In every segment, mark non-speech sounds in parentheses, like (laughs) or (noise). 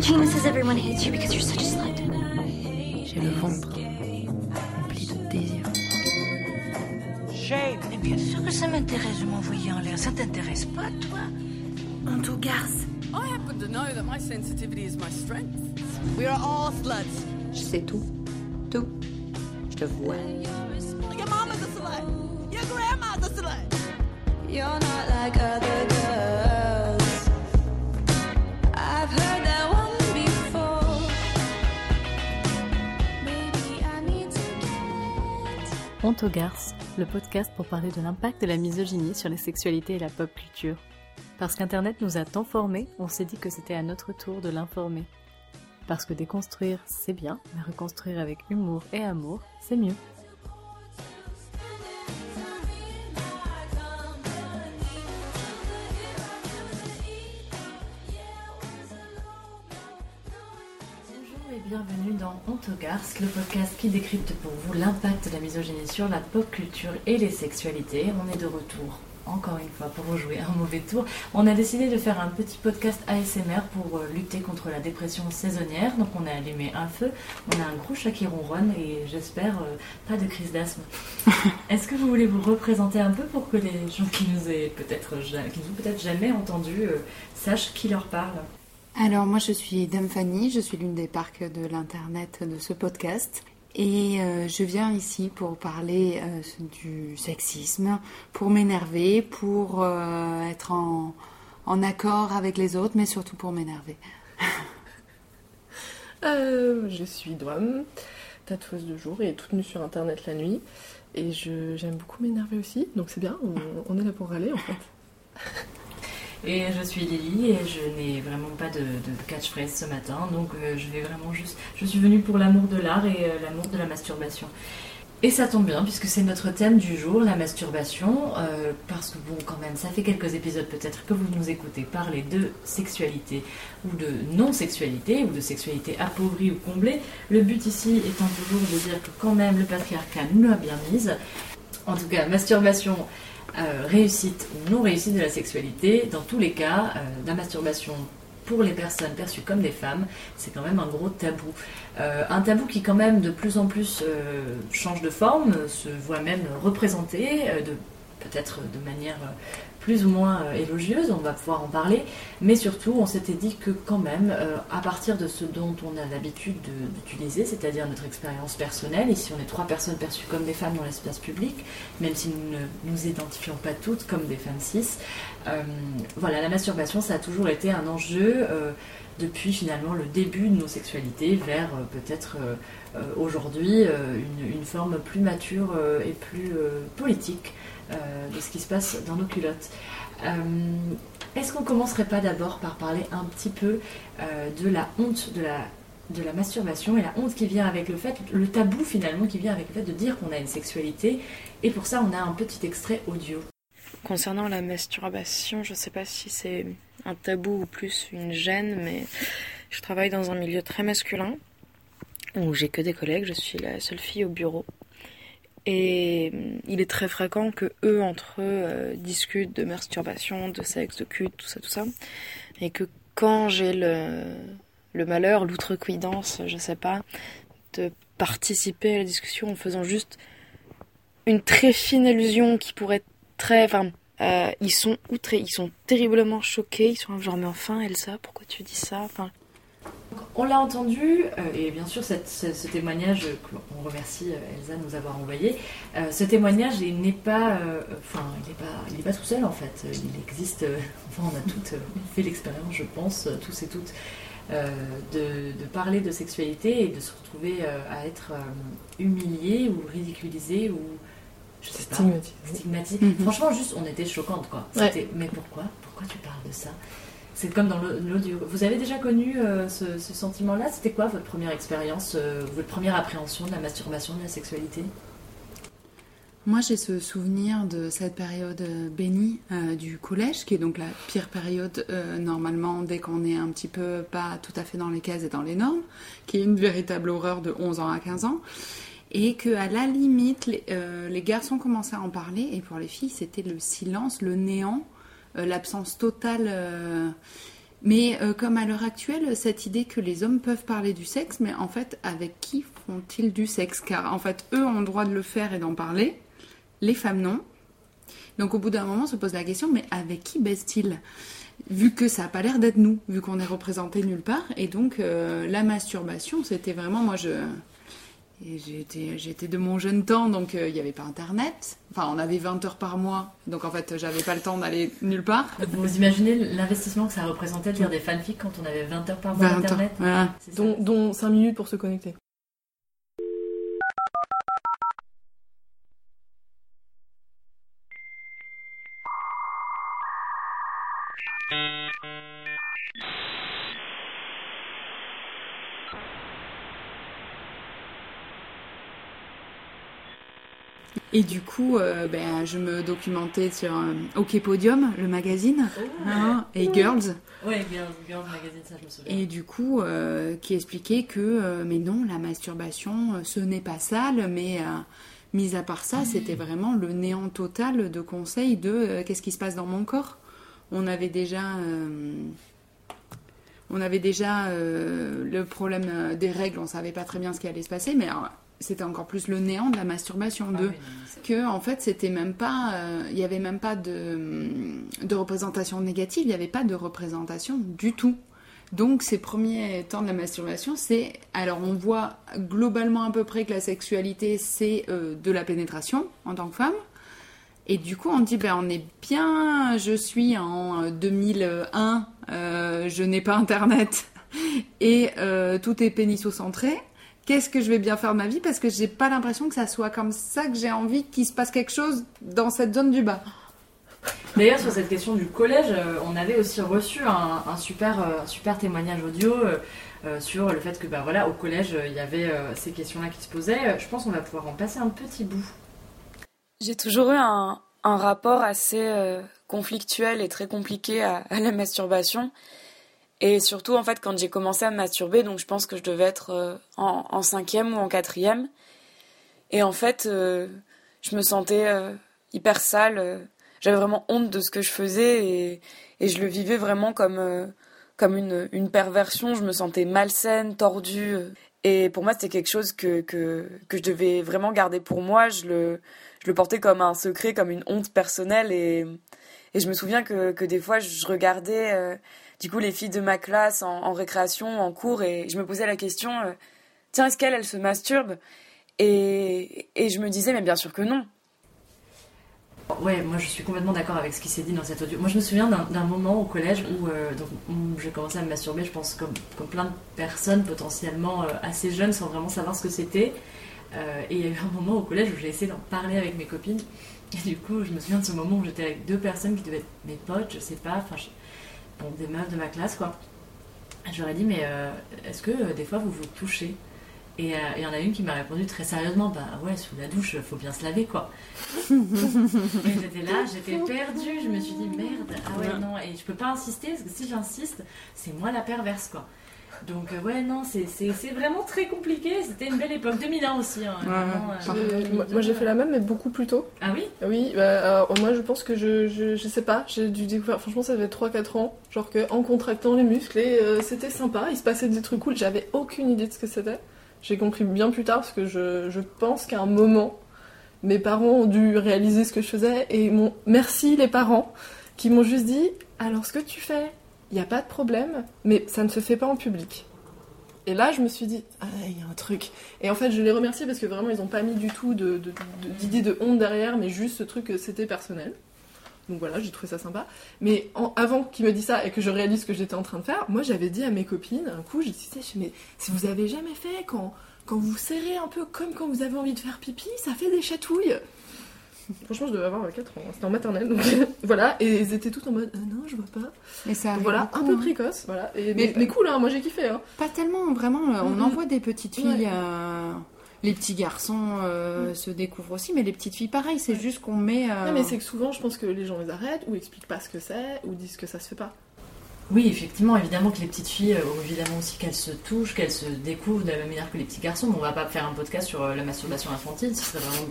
Regina says everyone hates you because you're such a slut. J'ai le ventre rempli de désir. Shame. Mais bien sûr que ça m'intéresse de m'envoyer en l'air. Ça t'intéresse pas, toi? Honto garce. I happen to know that my sensitivity is my strength. We are all sluts. Je sais tout. Tout. Je te vois. Your mama's a slut. Your grandma's a slut. You're not like other garces, le podcast pour parler de l'impact de la misogynie sur les sexualités et la pop culture. Parce qu'Internet nous a tant formés, on s'est dit que c'était à notre tour de l'informer. Parce que déconstruire, c'est bien, mais reconstruire avec humour et amour, c'est mieux. Bienvenue dans Honte aux garces, le podcast qui décrypte pour vous l'impact de la misogynie sur la pop culture et les sexualités. On est de retour encore une fois pour rejouer un mauvais tour. On a décidé de faire un petit podcast ASMR pour euh, lutter contre la dépression saisonnière. Donc on a allumé un feu, on a un gros chat qui ronronne et j'espère euh, pas de crise d'asthme. (laughs) Est-ce que vous voulez vous représenter un peu pour que les gens qui nous aient peut-être qui nous peut-être jamais entendus euh, sachent qui leur parle? Alors moi je suis Dame Fanny, je suis l'une des parcs de l'internet de ce podcast et euh, je viens ici pour parler euh, du sexisme, pour m'énerver, pour euh, être en, en accord avec les autres, mais surtout pour m'énerver. (laughs) Je suis Dwam, tatoueuse de jour et toute nue sur internet la nuit. Et je- j'aime beaucoup m'énerver aussi, donc c'est bien, on, on est là pour râler en fait. (laughs) Et je suis Lily et je n'ai vraiment pas de, de catchphrase ce matin, donc euh, je vais vraiment juste. Je suis venue pour l'amour de l'art et euh, l'amour de la masturbation. Et ça tombe bien puisque c'est notre thème du jour, la masturbation, euh, parce que bon, quand même, ça fait quelques épisodes peut-être que vous nous écoutez parler de sexualité ou de non-sexualité ou de sexualité appauvrie ou comblée. Le but ici étant toujours de dire que quand même le patriarcat nous l'a bien mise. En tout cas, masturbation, euh, réussite ou non réussite de la sexualité, dans tous les cas, euh, la masturbation pour les personnes perçues comme des femmes, c'est quand même un gros tabou. Euh, un tabou qui quand même de plus en plus change de forme, se voit même représenté, peut-être de manière plus ou moins euh, élogieuse, on va pouvoir en parler, mais surtout on s'était dit que quand même, euh, à partir de ce dont on a l'habitude de- d'utiliser, c'est-à-dire notre expérience personnelle, ici on est trois personnes perçues comme des femmes dans l'espace public, même si nous ne nous identifions pas toutes comme des femmes cis, euh, voilà, la masturbation ça a toujours été un enjeu depuis finalement le début de nos sexualités vers peut-être aujourd'hui une, forme plus mature et plus politique de ce qui se passe dans nos culottes. Euh, Est-ce qu'on commencerait pas d'abord par parler un petit peu euh, de la honte de la, de la masturbation et la honte qui vient avec le fait, le tabou finalement qui vient avec le fait de dire qu'on a une sexualité et pour ça on a un petit extrait audio. Concernant la masturbation, je sais pas si c'est un tabou ou plus une gêne, mais je travaille dans un milieu très masculin où j'ai que des collègues, je suis la seule fille au bureau. Et hum, il est très fréquent que eux entre eux euh, discutent de masturbation, de sexe, de cul, tout ça, tout ça. Et que quand j'ai le, le malheur, l'outrecuidance, je sais pas, de participer à la discussion en faisant juste une très fine allusion qui pourrait être très. Enfin, euh, ils sont outrés, ils sont terriblement choqués, ils sont genre, mais enfin, Elsa, pourquoi tu dis ça? On l'a entendu, euh, et bien sûr cette- ce, ce témoignage, on remercie euh, Elsa de nous avoir envoyé, euh, ce témoignage il n'est pas, euh, enfin il n'est pas, il n'est pas tout seul en fait, il existe, (laughs) enfin on a toutes fait l'expérience je pense, tous et toutes, euh, de, de parler de sexualité et de se retrouver euh, à être euh, humilié ou ridiculisé ou je sais pas, Stigmatisé. Mhm. Franchement juste on était choquante quoi. Ouais. Mais pourquoi? Pourquoi tu parles de ça? C'est comme dans l'au- l'audio. Vous avez déjà connu euh, ce, sentiment-là? C'était quoi votre première expérience, euh, votre première appréhension de la masturbation, de la sexualité? Moi, j'ai ce souvenir de cette période euh, bénie du collège, qui est donc la pire période normalement dès qu'on est un petit peu pas tout à fait dans les cases et dans les normes, qui est une véritable horreur de 11 ans à 15 ans. Et que à la limite, les, les garçons commençaient à en parler, et pour les filles, c'était le silence, le néant, l'absence totale euh, Mais euh, comme à l'heure actuelle, cette idée que les hommes peuvent parler du sexe, mais en fait, avec qui font-ils du sexe? Car en fait, eux ont le droit de le faire et d'en parler, les femmes non. Donc au bout d'un moment, on se pose la question, mais avec qui baissent-ils? Vu que ça n'a pas l'air d'être nous, vu qu'on est représenté nulle part. Et donc, euh, la masturbation, c'était vraiment, moi, je... et J'étais, j'étais de mon jeune temps, donc euh, il n'y avait pas Internet. Enfin, on avait 20 heures par mois, donc en fait, j'avais pas le temps d'aller nulle part. Vous imaginez l'investissement que ça représentait de lire des fanfics quand on avait 20 heures par mois 20 heures, d'internet voilà. C'est ça. Dont, dont 5 minutes pour se connecter. Et du coup, euh, ben, je me documentais sur euh, OK Podium, le magazine, hein, et Girls. Ouais, Girls, Girls Magazine, ça je me souviens. Et du coup, euh, qui expliquait que, euh, mais non, la masturbation, ce n'est pas sale, mais mis à part ça, c'était vraiment le néant total de conseils de qu'est-ce qui se passe dans mon corps. On avait déjà, on avait déjà le problème des règles, on savait pas très bien ce qui allait se passer, mais alors, c'était encore plus le néant de la masturbation Ah de oui, que en fait c'était même pas euh, il y avait même pas de, de représentation négative il n'y avait pas de représentation du tout. Donc ces premiers temps de la masturbation c'est alors on voit globalement à peu près que la sexualité c'est euh, de la pénétration en tant que femme. Et du coup on dit ben on est bien je suis en euh, 2001 euh, je n'ai pas internet. (laughs) Et euh, tout est pénisocentré qu'est-ce que je vais bien faire de ma vie parce que j'ai pas l'impression que ça soit comme ça que j'ai envie qu'il se passe quelque chose dans cette zone du bas. D'ailleurs, sur cette question du collège, euh, on avait aussi reçu un, un super, euh, un super témoignage audio euh, sur le fait que, bah voilà, au collège, il y avait euh, ces questions-là qui se posaient. Je pense qu'on va pouvoir en passer un petit bout. J'ai toujours eu un, un rapport assez euh, conflictuel et très compliqué à, à la masturbation. Et surtout, en fait, quand j'ai commencé à me masturber, donc je pense que je devais être euh, en, cinquième ou en quatrième. Et en fait, euh, je me sentais euh, hyper sale. J'avais vraiment honte de ce que je faisais et, et je le vivais vraiment comme, comme une, une perversion. Je me sentais malsaine, tordue. Et pour moi, c'était quelque chose que, que, que je devais vraiment garder pour moi. Je le, je le portais comme un secret, comme une honte personnelle. Et, et je me souviens que, que des fois, je regardais du coup les filles de ma classe en, récréation, en cours, et je me posais la question euh, tiens, est-ce qu'elle, elle se masturbe et, je me disais, mais bien sûr que non. Ouais, moi je suis complètement d'accord avec ce qui s'est dit dans cet audio. Moi je me souviens d'un moment au collège où, euh, donc, j'ai commencé à me masturber, je pense comme, comme plein de personnes potentiellement euh, assez jeunes sans vraiment savoir ce que c'était. Euh, et il y a eu un moment au collège où j'ai essayé d'en parler avec mes copines. Et du coup, je me souviens de ce moment où j'étais avec deux personnes qui devaient être mes potes, je sais pas, bon, des meufs de ma classe quoi. J'aurais dit, mais euh, est-ce que euh, des fois vous vous touchez? Et euh, il y en a une qui m'a répondu très sérieusement, bah ouais, sous la douche, faut bien se laver quoi. (laughs) Et j'étais là, j'étais perdue, je me suis dit merde, ah ouais non, et je peux pas insister parce que si j'insiste, c'est moi la perverse quoi. Donc euh, ouais non, c'est- vraiment très compliqué, c'était une belle époque, 2001 aussi. Hein, Ouais, euh, Moi, moi, j'ai fait la même, mais beaucoup plus tôt. Ah oui? Oui, bah, alors, moi je pense que je, je, je sais pas, j'ai dû découvrir, franchement ça devait être 3-4 ans, genre que en contractant les muscles, et, euh, c'était sympa, il se passait des trucs cool, j'avais aucune idée de ce que c'était. J'ai compris bien plus tard parce que je, je pense qu'à un moment, mes parents ont dû réaliser ce que je faisais et m'ont merci les parents qui m'ont juste dit alors ce que tu fais, il n'y a pas de problème, mais ça ne se fait pas en public. Et là, je me suis dit, ah, il y a un truc. Et en fait, je les remercie parce que vraiment, ils n'ont pas mis du tout d'idée de, honte derrière, mais juste ce truc, que c'était personnel. Donc voilà, j'ai trouvé ça sympa. Mais avant qu'ils me disent ça et que je réalise ce que j'étais en train de faire, moi, j'avais dit à mes copines, un coup, j'ai dit, mais si vous avez jamais fait, quand, quand vous serrez un peu comme quand vous avez envie de faire pipi, ça fait des chatouilles. Franchement, je devais avoir 4 ans, hein. c'était en maternelle, donc (laughs) voilà, et ils étaient tous en mode, Ah non, je vois pas. Et ça Donc voilà, un peu hein. précoce, voilà. Et, Mais- mais, mais cool, hein, moi j'ai kiffé. Hein. Pas tellement, vraiment. euh, On en voit des petites filles. Ouais. euh, Les petits garçons euh, se découvrent aussi, mais les petites filles, pareil, c'est juste qu'on met. euh, Non, mais c'est que souvent, je pense que les gens les arrêtent ou expliquent pas ce que c'est ou disent que ça se fait pas. Oui, effectivement, évidemment que les petites filles, euh, évidemment aussi qu'elles se touchent, qu'elles se découvrent de la même manière que les petits garçons. Mais on va pas faire un podcast sur euh, la masturbation infantile, ce serait vraiment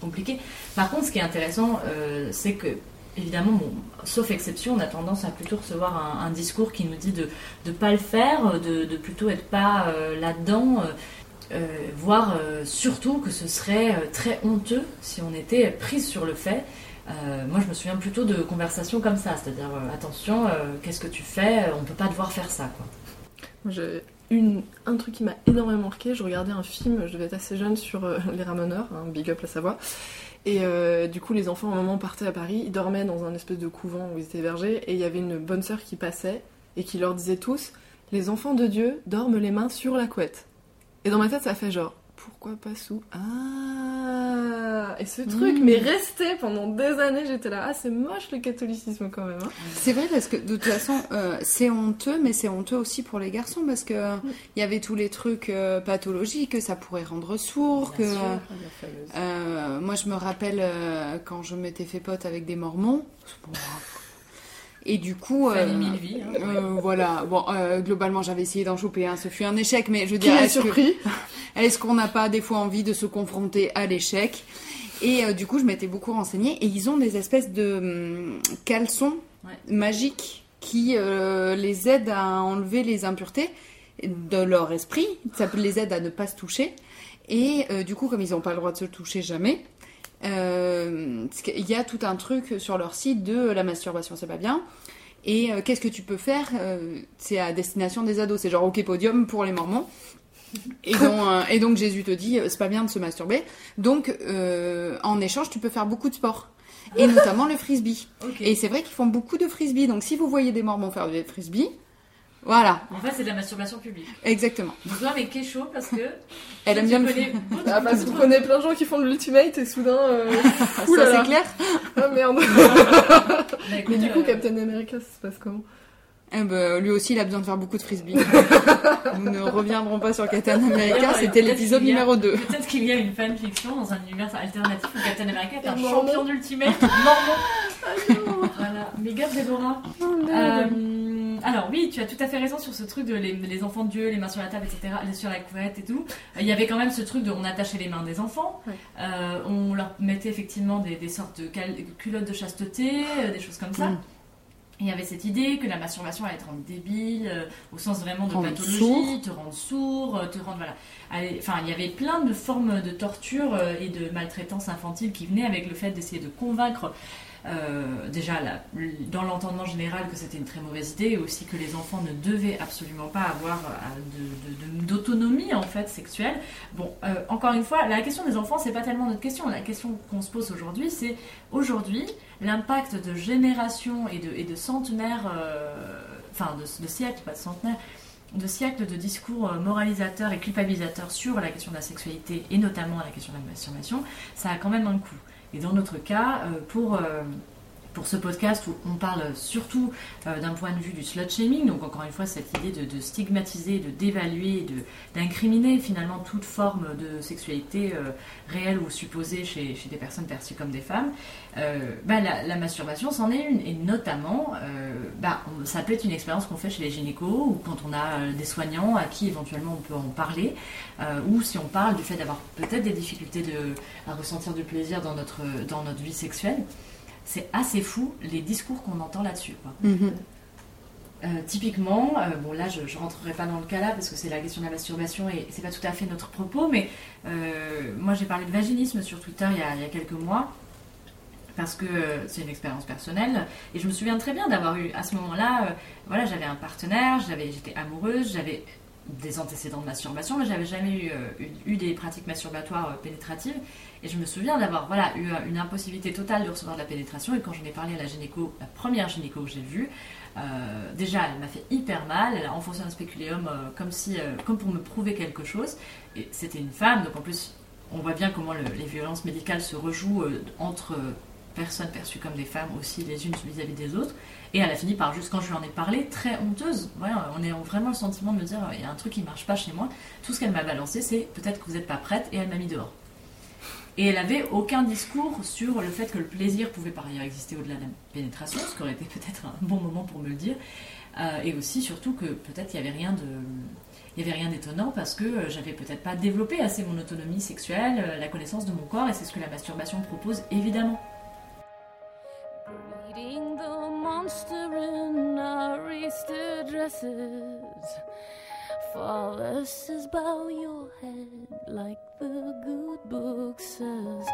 compliqué. Par contre, ce qui est intéressant, euh, c'est que évidemment, bon, sauf exception, on a tendance à plutôt recevoir un, discours qui nous dit de ne pas le faire, de, plutôt être pas là-dedans, voire surtout que ce serait très honteux si on était prise sur le fait. Euh, moi, je me souviens plutôt de conversations comme ça, c'est-à-dire euh, attention, euh, qu'est-ce que tu fais On peut pas devoir faire ça, quoi. Une, un truc qui m'a énormément marqué. Je regardais un film, je devais être assez jeune, sur les ramoneurs, hein, Big Up la Savoie. Et du coup, les enfants, à un moment, partaient à Paris. Ils dormaient dans un espèce de couvent où ils étaient hébergés. Et il y avait une bonne sœur qui passait et qui leur disait tous Les enfants de Dieu dorment les mains sur la couette. Et dans ma tête, ça fait genre Pourquoi pas sous Ah Et ce truc Mm. m'est resté pendant des années. J'étais là Ah, c'est moche le catholicisme quand même. hein. C'est vrai parce que de toute façon, euh, c'est honteux, mais c'est honteux aussi pour les garçons parce que euh, il y avait tous les trucs euh, pathologiques que ça pourrait rendre sourd. Que sûr. euh, moi, je me rappelle quand je m'étais fait pote avec des Mormons. Bon, Et du coup, euh, mille vies, hein. euh, voilà. Bon, euh, globalement, j'avais essayé d'en choper un. Ce fut un échec, mais je veux Qui dire, est est-ce que- surpris (laughs) est-ce qu'on n'a pas des fois envie de se confronter à l'échec? Et euh, du coup, je m'étais beaucoup renseignée et ils ont des espèces de hum, caleçons Ouais. magiques qui euh, les aident à enlever les impuretés de leur esprit. Ça les aide à ne pas se toucher. Et euh, du coup, comme ils n'ont pas le droit de se toucher jamais, euh, il y a tout un truc sur leur site de la masturbation, c'est pas bien. Et euh, qu'est-ce que tu peux faire Euh, C'est à destination des ados. C'est genre OK Podium pour les mormons. Et donc, euh, et donc Jésus te dit, euh, c'est pas bien de se masturber. Donc euh, en échange, tu peux faire beaucoup de sport. Et (laughs) notamment le frisbee. Et c'est vrai qu'ils font beaucoup de frisbee. Donc si vous voyez des mormons faire du frisbee, voilà, En fait, c'est de la masturbation publique. exactement. Donc toi, mais qu'est chaud parce que (laughs) Elle aime bien le connais Ah, parce que vous prenez plein de gens qui font de l'ultimate et soudain. euh, (laughs) Ça c'est clair Ah merde (laughs) Bah, écoute, Mais du coup, euh, Captain America, ça se passe comment? Eh ben, Lui aussi, il a besoin de faire beaucoup de frisbee. (laughs) Nous ne reviendrons pas sur Captain America, c'était l'épisode numéro 2. Peut-être qu'il y a une fanfiction dans un univers alternatif où Captain America est un champion d'ultimate mormon. voilà, méga Déborah. Euh, alors oui, tu as tout à fait raison sur ce truc de les, les enfants de Dieu, les mains sur la table, etc., sur la couette et tout. Euh, Il y avait quand même ce truc de on attachait les mains des enfants, Ouais. Euh, on leur mettait effectivement des, des sortes de cal- culottes de chasteté, des choses comme ça. Il y avait cette idée que la masturbation allait te rendre débile, euh, au sens vraiment de Rendre pathologie, sourd. te rendre sourd, euh, te rendre voilà. Enfin, il y avait plein de formes de torture euh, et de maltraitance infantile qui venaient avec le fait d'essayer de convaincre euh, déjà dans l'entendement général que c'était une très mauvaise idée et aussi que les enfants ne devaient absolument pas avoir euh, d'autonomie en fait sexuelle. Bon, euh, encore une fois, la question des enfants c'est pas tellement notre question. La question qu'on se pose aujourd'hui, c'est aujourd'hui l'impact de générations et de, centenaires, enfin de, de siècles, pas de centenaires, de siècles de discours moralisateurs et culpabilisateurs sur la question de la sexualité et notamment la question de la masturbation, ça a quand même un coût. Et dans notre cas, euh, pour, euh, pour ce podcast où on parle surtout euh, d'un point de vue du slut shaming, donc encore une fois cette idée de, stigmatiser, de dévaluer, d'incriminer finalement toute forme de sexualité euh, réelle ou supposée chez, chez des personnes perçues comme des femmes, euh, bah, la, masturbation c'en est une. Et notamment, bah, ça peut être une expérience qu'on fait chez les gynécos ou quand on a des soignants à qui éventuellement on peut en parler, ou si on parle du fait d'avoir peut-être des difficultés à ressentir du plaisir dans notre, dans notre vie sexuelle. C'est assez fou les discours qu'on entend là-dessus. Mhm. Euh, typiquement, euh, bon là je, je rentrerai pas dans le cas là parce que c'est la question de la masturbation et c'est pas tout à fait notre propos, mais euh, moi j'ai parlé de vaginisme sur Twitter il y a, il y a quelques mois parce que c'est une expérience personnelle et je me souviens très bien d'avoir eu à ce moment-là, euh, voilà j'avais un partenaire, j'avais, j'étais amoureuse, j'avais des antécédents de masturbation, mais j'avais jamais eu, euh, eu, des pratiques masturbatoires euh, pénétratives et je me souviens d'avoir voilà eu euh, une impossibilité totale de recevoir de la pénétration et quand j'en ai parlé à la gynéco, la première gynéco que j'ai vue, déjà, elle m'a fait hyper mal. Elle a enfoncé un spéculéum comme si, comme pour me prouver quelque chose. Et c'était une femme, donc en plus, on voit bien comment le- les violences médicales se rejouent entre personnes perçues comme des femmes aussi les unes vis-à-vis des autres. Et elle a fini par juste quand je lui en ai parlé, très honteuse. On a vraiment le sentiment de me dire, il y a un truc qui marche pas chez moi. Tout ce qu'elle m'a balancé, c'est peut-être que vous n'êtes pas prête, et elle m'a mis dehors. Et elle avait aucun discours sur le fait que le plaisir pouvait par ailleurs exister au-delà de la pénétration, ce qui aurait été peut-être un bon moment pour me le dire. Euh, et aussi, surtout, que peut-être il n'y avait rien de. Il y avait rien d'étonnant parce que euh, j'avais peut-être pas développé assez mon autonomie sexuelle, euh, la connaissance de mon corps, et c'est ce que la masturbation propose évidemment. In our Easter dresses. Fathers, bow your head like the good book says.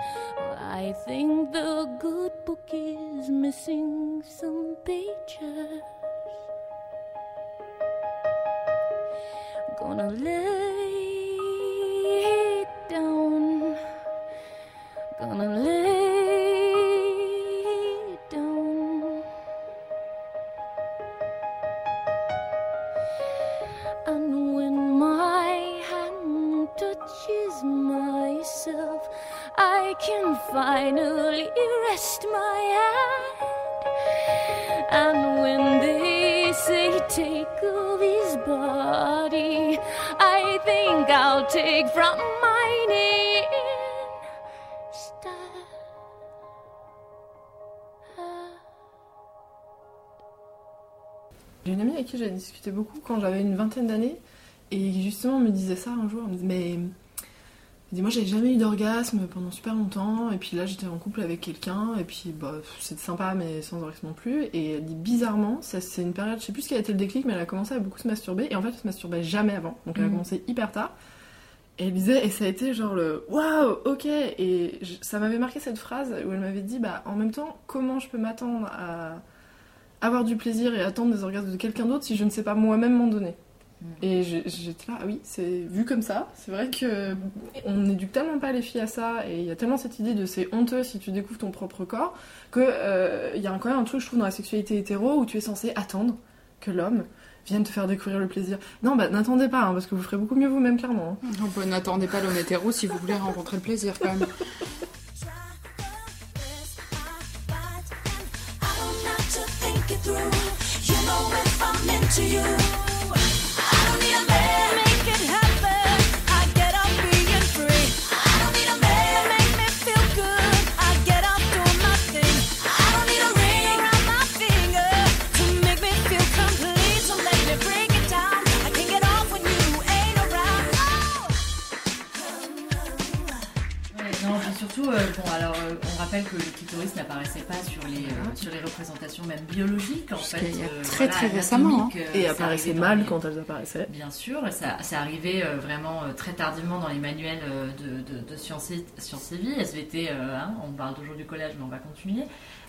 I think the good book is missing some pages. Gonna lay down. Gonna lay finally rest my hand. And when they say take of his body, I think I'll take from mine instead. J'ai une amie avec qui j'avais discuté beaucoup quand j'avais une vingtaine d'années et justement me disait ça un jour. Mais elle dit, moi j'avais jamais eu d'orgasme pendant super longtemps et puis là j'étais en couple avec quelqu'un et puis bah, c'était sympa mais sans orgasme non plus. Et elle dit bizarrement, ça c'est une période, je sais plus ce qui a été le déclic, mais elle a commencé à beaucoup se masturber et en fait elle se masturbait jamais avant. Donc elle a Mhm. commencé hyper tard. Et elle disait, et ça a été genre le waouh, ok. Et je- ça m'avait marqué cette phrase où elle m'avait dit, bah en même temps, comment je peux m'attendre à avoir du plaisir et attendre des orgasmes de quelqu'un d'autre si je ne sais pas moi-même m'en donner? Et j'étais là, ah oui, c'est vu comme ça. C'est vrai que on n'éduque tellement pas les filles à ça et il y a tellement cette idée de c'est honteux si tu découvres ton propre corps que euh, il y a quand même un truc, je trouve, dans la sexualité hétéro où tu es censé attendre que l'homme vienne te faire découvrir le plaisir. Non, bah n'attendez pas, hein, parce que vous ferez beaucoup mieux vous-même, clairement. hein. On peut- N'attendez pas l'homme hétéro si vous voulez rencontrer le plaisir quand même. Rappelle que le clitoris n'apparaissait pas sur les, euh, sur les représentations même biologiques, en fait. qu'il y a euh, très, voilà, très récemment, anatomiques, euh, Et apparaissait mal les- quand elles apparaissaient. Bien sûr, ça, ça arrivait euh, vraiment euh, très tardivement dans les manuels euh, de, de, de sciences, et, sciences et vie, SVT, euh, hein, on parle toujours du collège, mais on va continuer.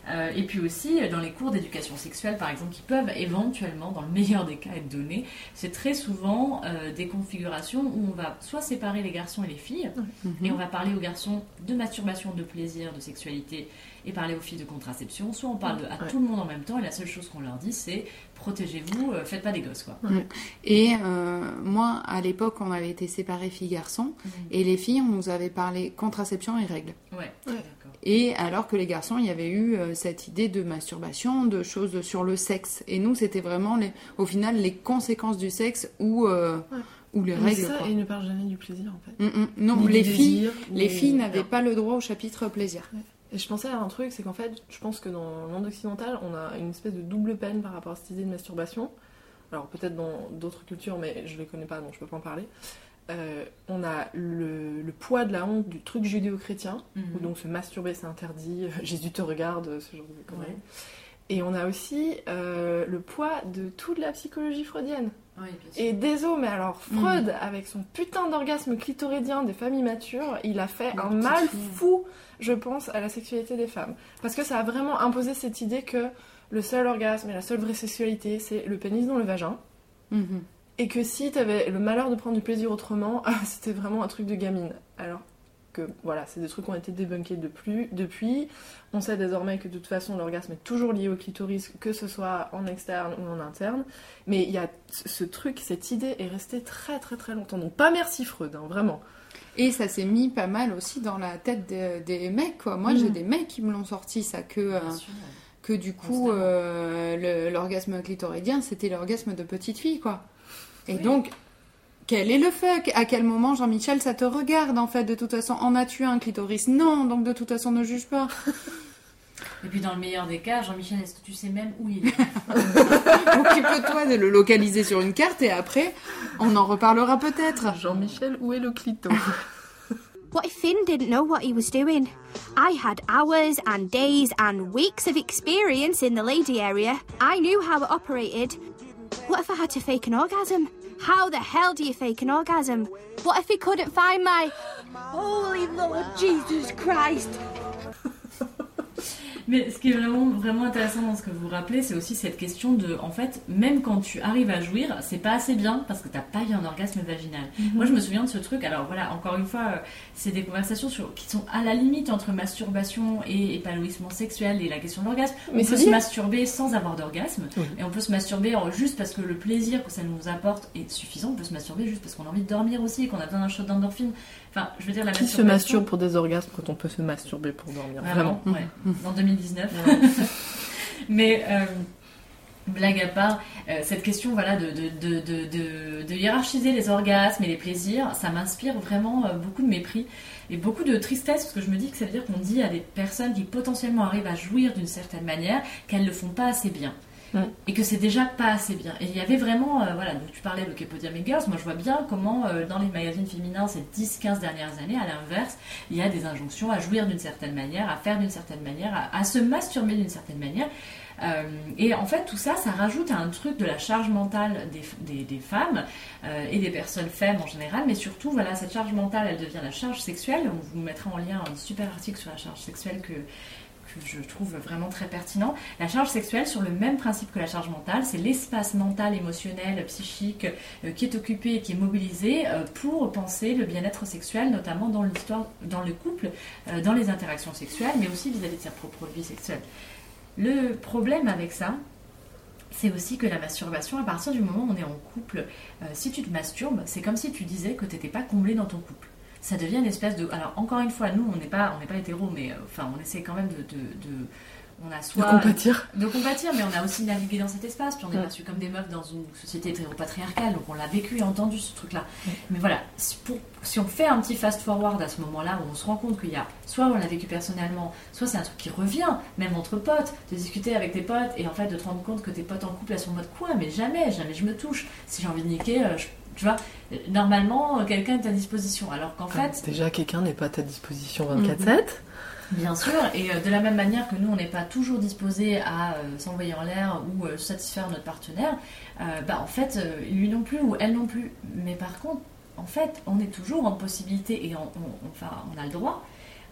Euh, et puis aussi euh, dans les cours d'éducation sexuelle, par exemple, qui peuvent éventuellement, dans le meilleur des cas, être donnés. C'est très souvent euh, des configurations où on va soit séparer les garçons et les filles, et on va parler aux garçons de masturbation, de plaisir, de sexualité, et parler aux filles de contraception. Soit on parle de- à Ouais. tout le monde en même temps, et la seule chose qu'on leur dit, c'est protégez-vous, euh, faites pas des gosses, quoi. Et euh, moi, à l'époque, on avait été séparés filles-garçons, et les filles, on nous avait parlé contraception et règles. Ouais, Ouais. Et alors que les garçons, il y avait eu euh, cette idée de masturbation, de choses sur le sexe. Et nous, c'était vraiment, les, au final, les conséquences du sexe ou, euh, Ouais. ou les Mais règles. ça, quoi. et ils ne parlent jamais du plaisir en fait. Mm, mm. Non, Ni les filles, les filles n'avaient pas le droit au chapitre plaisir. Et je pensais à un truc, c'est qu'en fait, je pense que dans le monde occidental, on a une espèce de double peine par rapport à cette idée de masturbation. Alors peut-être dans d'autres cultures, mais je les connais pas, donc je peux pas en parler. Euh, on a le, le poids de la honte du truc judéo-chrétien, Mhm. où donc se masturber c'est interdit, (laughs) Jésus te regarde, ce genre de conneries. Ouais. Et on a aussi euh, le poids de toute la psychologie freudienne. Oui. Et désolé, mais alors Freud, avec son putain d'orgasme clitoridien des familles matures, il a fait un mal fou, je pense, à la sexualité des femmes. Parce que ça a vraiment imposé cette idée que le seul orgasme et la seule vraie sexualité, c'est le pénis dans le vagin. Mhm. Et que si t'avais le malheur de prendre du plaisir autrement, (laughs) ah, c'était vraiment un truc de gamine. Alors que voilà, c'est des trucs qui ont été débunkés de plus, depuis. On sait désormais que de toute façon l'orgasme est toujours lié au clitoris, que ce soit en externe ou en interne. Mais il y a ce truc, cette idée est restée très très très longtemps. Donc pas merci Freud, hein, vraiment. Et ça s'est mis pas mal aussi dans la tête des, des mecs, quoi. Moi, j'ai des mecs qui me l'ont sorti, ça, que, euh, que du coup, euh, l'orgasme clitoridien, c'était l'orgasme de petite fille, quoi. Et Oui. donc, quel est le fuck? À quel moment, Jean-Michel, ça te regarde, en fait, de toute façon En as-tu un clitoris? Non, donc de toute façon, ne juge pas. (laughs) Et puis dans le meilleur des cas, Jean-Michel, est-ce que tu sais même où il est? (laughs) Occupe-toi de le localiser sur une carte et après, on en reparlera peut-être. Jean-Michel, où est le clito? (laughs) What if Finn didn't know what he was doing? I had hours and days and weeks of experience in the lady area. I knew how it operated. What if I had to fake an orgasm? How the hell do you fake an orgasm? What if he couldn't find my. (gasps) Holy Lord Jesus Christ! Mais ce qui est vraiment, vraiment intéressant dans ce que vous rappelez, c'est aussi cette question de, en fait, même quand tu arrives à jouir, c'est pas assez bien parce que t'as pas eu un orgasme vaginal. Mhm. Moi, je me souviens de ce truc. Alors voilà, encore une fois, euh, c'est des conversations sur, qui sont à la limite entre masturbation et épanouissement sexuel et la question de l'orgasme. On peut se masturber sans avoir d'orgasme Oui. et on peut se masturber juste parce que le plaisir que ça nous apporte est suffisant. On peut se masturber juste parce qu'on a envie de dormir aussi, qu'on a besoin d'un shot d'endorphine. Enfin, je veux dire, la Qui se masturbe pour des orgasmes quand on peut se masturber pour dormir Vraiment. Vraiment, ouais. (laughs) En 2019. (laughs) Mais euh, blague à part, euh, cette question voilà, de, de, de, de, de- de hiérarchiser les orgasmes et les plaisirs, ça m'inspire vraiment euh, beaucoup de mépris et beaucoup de tristesse parce que je me dis que ça veut dire qu'on dit à des personnes qui potentiellement arrivent à jouir d'une certaine manière qu'elles ne le font pas assez bien. Mm. Et que c'est déjà pas assez bien. Et il y avait vraiment, euh, voilà, donc tu parlais de Kepodium Girls, moi je vois bien comment euh, dans les magazines féminins ces 10-15 dernières années, à l'inverse, il y a des injonctions à jouir d'une certaine manière, à faire d'une certaine manière, à, se masturber d'une certaine manière. Euh, et en fait, tout ça, ça rajoute à un truc de la charge mentale des, femmes et des personnes femmes en général, mais surtout, voilà, cette charge mentale, elle devient la charge sexuelle. On vous mettra en lien un super article sur la charge sexuelle que, que je trouve vraiment très pertinent. La charge sexuelle, sur le même principe que la charge mentale, c'est l'espace mental, émotionnel, psychique euh, qui est occupé et qui est mobilisé euh, pour penser le bien-être sexuel, notamment dans l'histoire, dans le couple, euh, dans les interactions sexuelles, mais aussi vis-à-vis de sa propre vie sexuelle. Le problème avec ça, c'est aussi que la masturbation, à partir du moment où on est en couple, si tu te masturbes, c'est comme si tu disais que tu n'étais pas comblé dans ton couple. Ça devient une espèce de. Alors, encore une fois, nous, on n'est pas, on pas hétéro, mais euh, enfin, on essaie quand même de. de- de- on a De soit. compatir. de compatir, mais on a aussi navigué dans cet espace, puis on est Ouais. perçu comme des meufs dans une société hétéropatriarcale, donc on l'a vécu et entendu ce truc-là. Mais voilà, si, pour- si on fait un petit fast-forward à ce moment-là, où on se rend compte qu'il y a, soit on l'a vécu personnellement, soit c'est un truc qui revient, même entre potes, de discuter avec tes potes, et en fait de te rendre compte que tes potes en couple, elles sont en mode quoi, mais jamais, jamais je me touche. Si j'ai envie de niquer, euh, je- tu vois, normalement, euh, quelqu'un est à disposition, alors qu'en fait, Déjà, quelqu'un n'est pas à ta disposition 24-7. Bien sûr, et euh, de la même manière que nous, on n'est pas toujours disposé à euh, s'envoyer en l'air ou euh, satisfaire notre partenaire, euh, bah en fait, euh, lui non plus ou elle non plus. Mais par contre, en fait, on est toujours en possibilité et on, on- enfin, on a le droit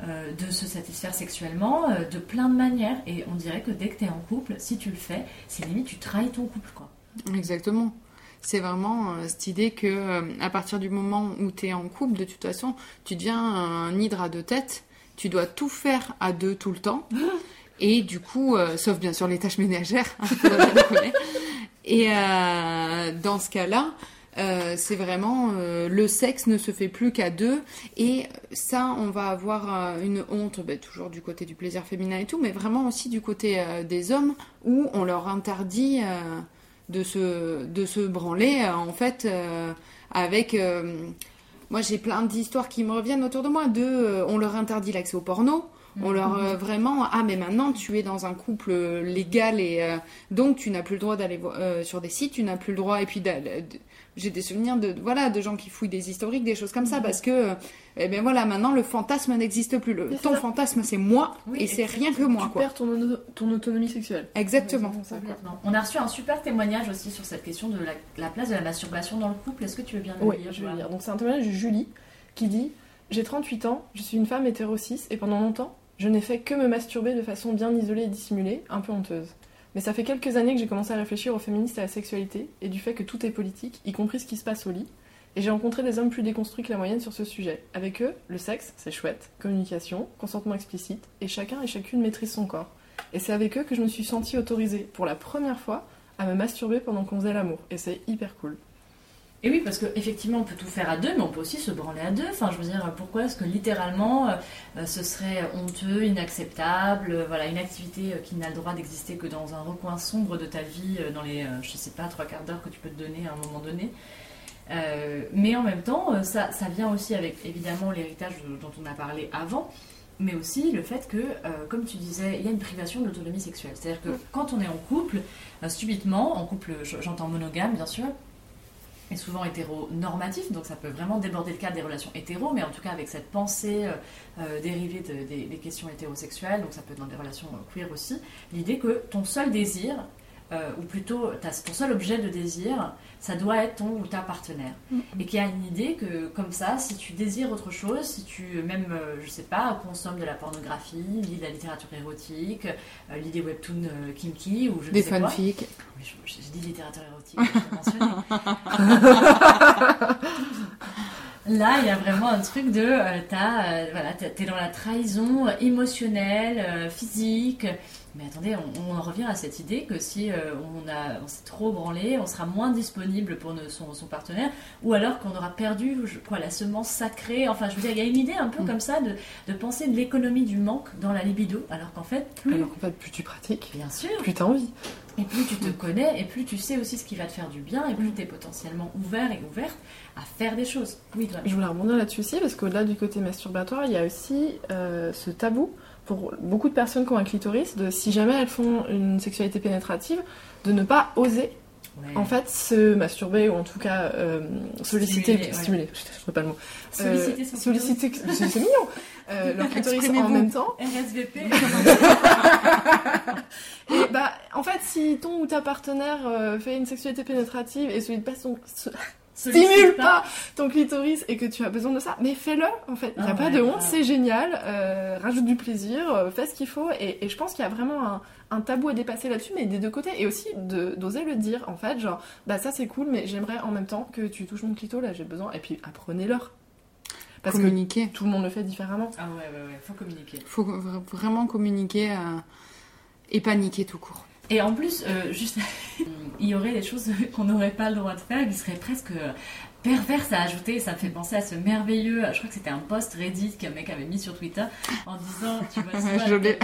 euh, de se satisfaire sexuellement euh, de plein de manières. Et on dirait que dès que tu es en couple, si tu le fais, c'est limite tu trahis ton couple, quoi. Exactement. C'est vraiment euh, cette idée que euh, à partir du moment où tu es en couple, de toute façon, tu deviens un hydre à deux têtes. Tu dois tout faire à deux tout le temps. (laughs) Et du coup, euh, sauf bien sûr les tâches ménagères, hein. (laughs) Et dans ce cas-là, c'est vraiment le sexe ne se fait plus qu'à deux. Et ça, on va avoir une honte, ben, toujours du côté du plaisir féminin et tout, mais vraiment aussi du côté des hommes où on leur interdit de se de se branler euh, en fait euh, avec euh, moi j'ai plein d'histoires qui me reviennent autour de moi. De euh, on leur interdit l'accès au porno. On leur euh, vraiment ah mais maintenant tu es dans un couple légal et euh, donc tu n'as plus le droit d'aller sur des sites tu n'as plus le droit et puis j'ai des souvenirs de voilà de gens qui fouillent des historiques des choses comme ça parce que eh ben voilà maintenant le fantasme n'existe plus le ton ça. fantasme c'est moi Oui, et c'est rien que moi Tu quoi perds ton, ton autonomie sexuelle. exactement ça. On a reçu un super témoignage aussi sur cette question de la, la place de la masturbation dans le couple. Est-ce que tu veux bien le Oui, lire je vais Joanne lire. Donc c'est un témoignage de Julie qui dit J'ai 38 ans, je suis une femme hétéro et pendant longtemps, je n'ai fait que me masturber de façon bien isolée et dissimulée, un peu honteuse. Mais ça fait quelques années que j'ai commencé à réfléchir aux féministes et à la sexualité et du fait que tout est politique, y compris ce qui se passe au lit. Et j'ai rencontré des hommes plus déconstruits que la moyenne sur ce sujet. Avec eux, le sexe, c'est chouette, communication, consentement explicite, et chacun et chacune maîtrise son corps. Et c'est avec eux que je me suis sentie autorisée, pour la première fois, à me masturber pendant qu'on faisait l'amour. Et c'est hyper cool. Et oui, parce qu'effectivement, on peut tout faire à deux, mais on peut aussi se branler à deux. Enfin, je veux dire, pourquoi est-ce que littéralement, euh, euh, ce serait honteux, inacceptable, euh, voilà, une activité euh, qui n'a le droit d'exister que dans un recoin sombre de ta vie, dans les, je sais pas, trois quarts d'heure que tu peux te donner à un moment donné. Mais en même temps, ça, ça vient aussi avec évidemment l'héritage dont on a parlé avant, mais aussi le fait que, euh, comme tu disais, il y a une privation de l'autonomie sexuelle. C'est-à-dire que quand on est en couple, euh, subitement, en couple, j'entends monogame bien sûr, est souvent hétéronormatif, donc ça peut vraiment déborder le cadre des relations hétéro, mais en tout cas avec cette pensée euh, euh, dérivée de- des, des questions hétérosexuelles, donc ça peut être dans des relations euh, queer aussi, l'idée que ton seul désir, euh, ou plutôt ton seul objet de désir, ça doit être ton ou ta partenaire. Et qu'il y a une idée que, comme ça, si tu désires autre chose, si tu, même, euh, je sais pas, consommes de la pornographie, lis de la littérature érotique, euh, lis des webtoons euh, kinky, ou je ne Des sais quoi. fanfics. Oui, je, je dis littérature érotique, je l'ai mentionné. (laughs) Là, il y a vraiment un truc de, t'as, voilà, t'es dans la trahison émotionnelle, physique. Mais attendez, on, on en revient à cette idée que si euh, on, a, on s'est trop branlé, on sera moins disponible pour son, son partenaire, ou alors qu'on aura perdu je- quoi, la semence sacrée. Enfin, je veux dire, il y a une idée un peu comme ça de, de penser de l'économie du manque dans la libido, alors qu'en fait, plus, Alors qu'en fait, plus tu pratiques, bien sûr, plus t'as envie. et plus tu te connais, et plus tu sais aussi ce qui va te faire du bien, et plus tu es potentiellement ouvert et ouverte à faire des choses. Oui, toi. Je voulais rebondir là-dessus aussi, parce qu'au-delà du côté masturbatoire, il y a aussi euh, ce tabou pour beaucoup de personnes qui ont un clitoris, de si jamais elles font une sexualité pénétrative, de ne pas oser Ouais. en fait se masturber ou en tout cas euh, solliciter, Stimuler, ouais. je ne trouve pas le mot. Solliciter Euh, solliciter, c'est mignon. Euh, (laughs) leur clitoris en même temps. RSVP. (laughs) (laughs) Et bah, en fait, si ton ou ta partenaire euh, fait une sexualité pénétrative et sollicite pas son, stimule pas ton clitoris et que tu as besoin de ça, mais fais-le en fait. Il n'y a Ah pas ouais, de honte, c'est génial. euh, rajoute du plaisir, euh, fais ce qu'il faut. Et, et je pense qu'il y a vraiment un, un tabou à dépasser là-dessus, mais des deux côtés. Et aussi d'oser le dire en fait, genre, bah ça c'est cool, mais j'aimerais en même temps que tu touches mon clito, là j'ai besoin. Et puis apprenez-leur. Parce communiquer. que tout le monde le fait différemment. Ah ouais, ouais, ouais, faut communiquer. Faut vra- vraiment communiquer euh, et paniquer tout court. Et en plus, euh, juste, (laughs) il y aurait des choses qu'on n'aurait pas le droit de faire, qui seraient presque euh, perverses à ajouter. Ça me fait penser à ce merveilleux, je crois que c'était un post Reddit qu'un mec avait mis sur Twitter en disant, tu vois, (laughs) l'ai.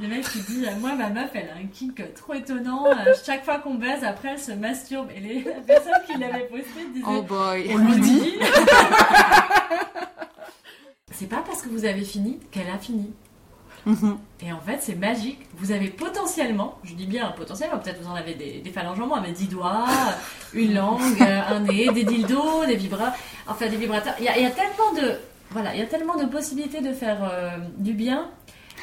le mec qui dit, euh, moi ma meuf elle a un kink trop étonnant, chaque fois qu'on baise, après elle se masturbe. Et les, (laughs) la personne qui l'avait posté disait, Oh boy. On lui dit. c'est pas parce que vous avez fini qu'elle a fini. Mhm. Et en fait, c'est magique. Vous avez potentiellement, je dis bien potentiellement, peut-être vous en avez des, des phalanges en moins, mais 10 doigts, une langue, un nez, des dildos, des vibrateurs, enfin des vibrateurs. Il y a, il y a tellement de, voilà, il y a tellement de possibilités de faire euh, du bien.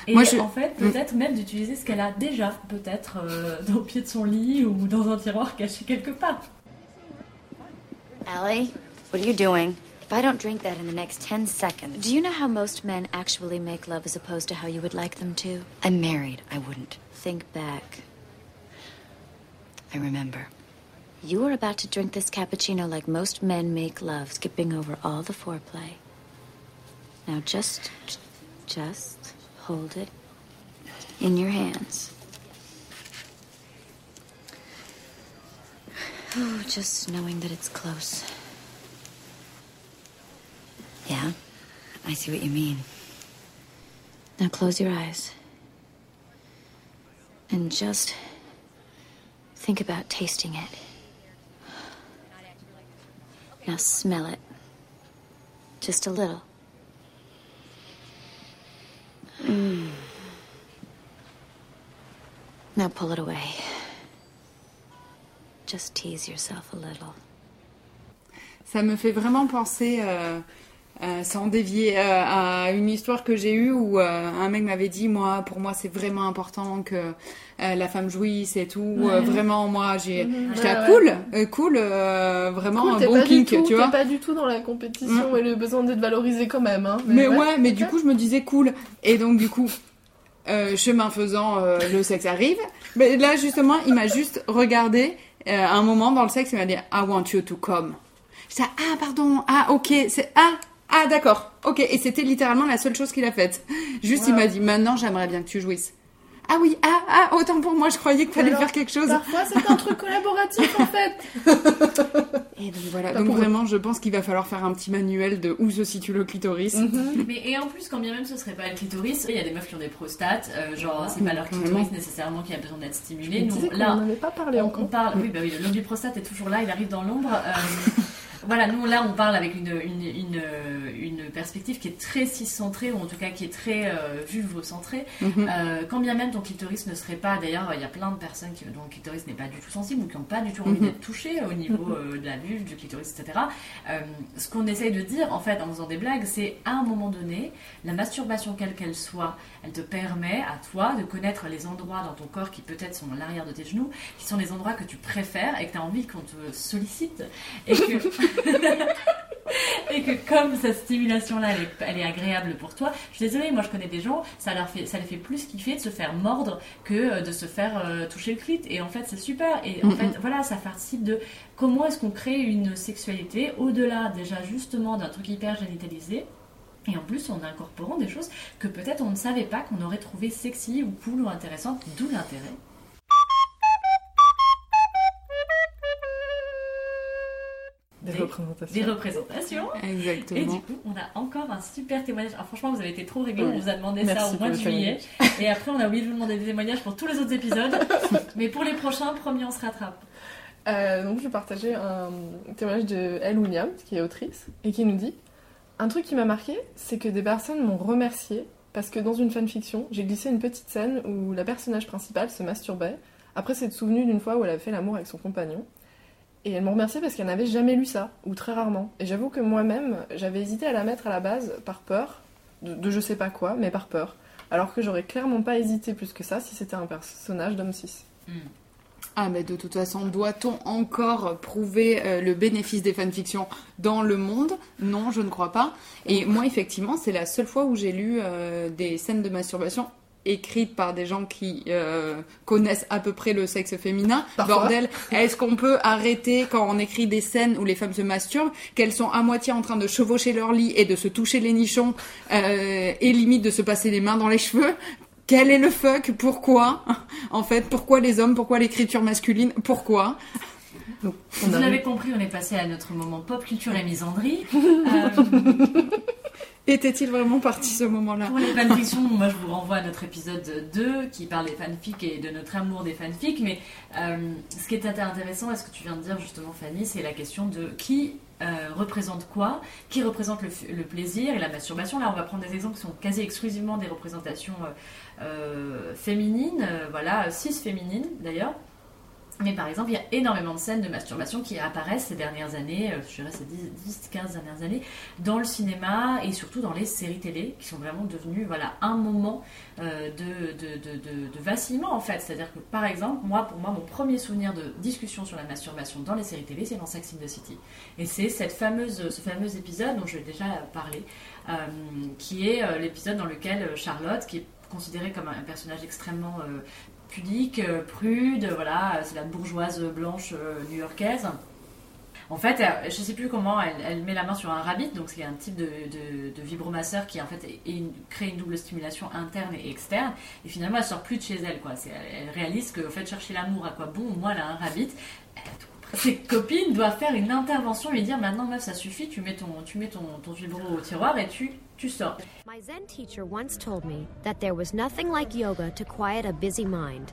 Et Moi, je- en fait, peut-être même d'utiliser ce qu'elle a déjà, peut-être euh, dans le pied de son lit ou dans un tiroir caché quelque part. Allie, what are you doing? If I don't drink that in the next 10 seconds. Do you know how most men actually make love as opposed to how you would like them to? I'm married. I wouldn't. Think back. I remember. You were about to drink this cappuccino like most men make love, skipping over all the foreplay. Now just. just hold it in your hands. Oh, (sighs) just knowing that it's close. Yeah, I see what you mean. Now close your eyes. And just think about tasting it. Now smell it. Just a little. Mm. Now pull it away. Just tease yourself a little. Ça me fait vraiment penser, euh, euh, sans dévier, euh, à une histoire que j'ai eue où euh, un mec m'avait dit, moi, pour moi, c'est vraiment important que la femme jouisse et tout. Vraiment, moi, j'ai, j'étais Ouais, ah, ouais. cool, cool, vraiment Cool, un bon kink, tout, tu vois. pas du tout dans la compétition et le besoin d'être valorisé quand même. Hein. Mais ouais, mais du coup, je me disais cool. Et donc, du coup, chemin faisant, le sexe arrive. Mais là, justement, il m'a juste regardé un moment dans le sexe, il m'a dit I want you to come. J'étais ah pardon, ah ok, c'est ah ah d'accord, ok. Et c'était littéralement la seule chose qu'il a faite. Juste, il m'a dit maintenant, j'aimerais bien que tu jouisses. Ah oui, ah ah autant pour moi, je croyais qu'il fallait Alors, faire quelque chose. Parfois, c'est un truc collaboratif en fait. (laughs) Et donc voilà, Pas donc eux. vraiment, je pense qu'il va falloir faire un petit manuel de où se situe le clitoris. Mais et en plus, quand bien même ce serait pas le clitoris, il y a des meufs qui ont des prostates, euh, genre c'est pas leur clitoris nécessairement qui a besoin d'être stimulé. Je me Nous, là, n'en avait pas parlé on, encore. on parle, oui, bah oui, le lobe du prostate est toujours là, il arrive dans l'ombre. euh, (laughs) voilà, nous là on parle avec une, une, une, une perspective qui est très cis-centrée, ou en tout cas qui est très euh, vulvocentrée. Mhm. Euh, quand bien même ton clitoris ne serait pas, d'ailleurs, il y a plein de personnes qui, dont le clitoris n'est pas du tout sensible ou qui n'ont pas du tout envie Mhm. d'être touchées au niveau euh, de la vulve, du clitoris, etc. Euh, ce qu'on essaye de dire en fait en faisant des blagues, c'est à un moment donné, la masturbation quelle qu'elle soit, elle te permet à toi de connaître les endroits dans ton corps qui peut-être sont à l'arrière de tes genoux, qui sont les endroits que tu préfères et que tu as envie qu'on te sollicite. Et que, (laughs) (laughs) et que comme cette stimulation-là, elle est, elle est agréable pour toi, je suis désolée, moi je connais des gens, ça, leur fait, ça les fait plus kiffer de se faire mordre que euh, de se faire euh, toucher le clit. Et en fait, c'est super. Et en Mhm. fait, voilà, ça participe de comment est-ce qu'on crée une sexualité au-delà déjà justement d'un truc hyper génitalisé. Et en plus, en incorporant des choses que peut-être on ne savait pas qu'on aurait trouvé sexy ou cool ou intéressantes, d'où l'intérêt. Des Des- représentations. Des représentations. Et du Exactement. coup, on a encore un super témoignage. Alors, franchement, vous avez été trop rigolos. Ouais. On vous a demandé Merci ça au mois de le juillet. Et après, on a oublié de vous demander des témoignages pour tous les autres épisodes. (laughs) Mais pour les prochains, promis, on se rattrape. Euh, donc je vais partager un témoignage de Elle Williams, qui est autrice, et qui nous dit Un truc qui m'a marqué, c'est que des personnes m'ont remercié parce que dans une fanfiction, j'ai glissé une petite scène où la personnage principale se masturbait après s'être souvenue d'une fois où elle avait fait l'amour avec son compagnon. Et elle m'a remercié parce qu'elle n'avait jamais lu ça, ou très rarement. Et j'avoue que moi-même, j'avais hésité à la mettre à la base par peur, de, de je sais pas quoi, mais par peur. Alors que j'aurais clairement pas hésité plus que ça si c'était un personnage d'homme 6. Ah, mais de toute façon, doit-on encore prouver euh, le bénéfice des fanfictions dans le monde? Non, je ne crois pas. Et moi, effectivement, c'est la seule fois où j'ai lu euh, des scènes de masturbation écrites par des gens qui euh, connaissent à peu près le sexe féminin. Parfois. Bordel, est-ce qu'on peut arrêter quand on écrit des scènes où les femmes se masturbent, qu'elles sont à moitié en train de chevaucher leur lit et de se toucher les nichons euh, et limite de se passer les mains dans les cheveux? Quel est le fuck? Pourquoi? En fait, pourquoi les hommes? Pourquoi l'écriture masculine? Pourquoi? Donc, on Vous l'avez compris, on est passé à notre moment pop culture et misandrie. (laughs) Euh, Était-il vraiment parti ce moment-là Pour les fanfictions, moi je vous renvoie à notre épisode 2 qui parle des fanfics et de notre amour des fanfics. Mais euh, ce qui est intéressant, et ce que tu viens de dire justement, Fanny, c'est la question de qui euh, représente quoi, qui représente le, le plaisir et la masturbation. Là, on va prendre des exemples qui sont quasi exclusivement des représentations euh, féminines, voilà, cis féminines d'ailleurs. Mais par exemple, il y a énormément de scènes de masturbation qui apparaissent ces dernières années, euh, je dirais ces 10-15 dernières années, dans le cinéma et surtout dans les séries télé, qui sont vraiment devenues voilà, un moment euh, de, de, de, de- vacillement en fait. C'est-à-dire que par exemple, moi, pour moi, mon premier souvenir de discussion sur la masturbation dans les séries télé, c'est dans Sex in the City. Et c'est cette fameuse, ce fameux épisode dont je vais déjà parler, euh, qui est l'épisode dans lequel Charlotte, qui est considérée comme un personnage extrêmement pudique, euh, prude, voilà, c'est la bourgeoise blanche euh, new-yorkaise. En fait, je sais plus comment, elle, met la main sur un rabbit, donc c'est un type de, vibromasseur qui en fait crée une double stimulation interne et externe. Et finalement, elle sort plus de chez elle, quoi. Elle, réalise que, en fait, chercher l'amour, à quoi bon elle a un rabbit. Ses copines doivent faire une intervention, lui dire maintenant, meuf, ça suffit, tu mets ton, tu mets ton, ton vibro au tiroir et tu, tu sors. My Zen teacher once told me that there was nothing like yoga to quiet a busy mind.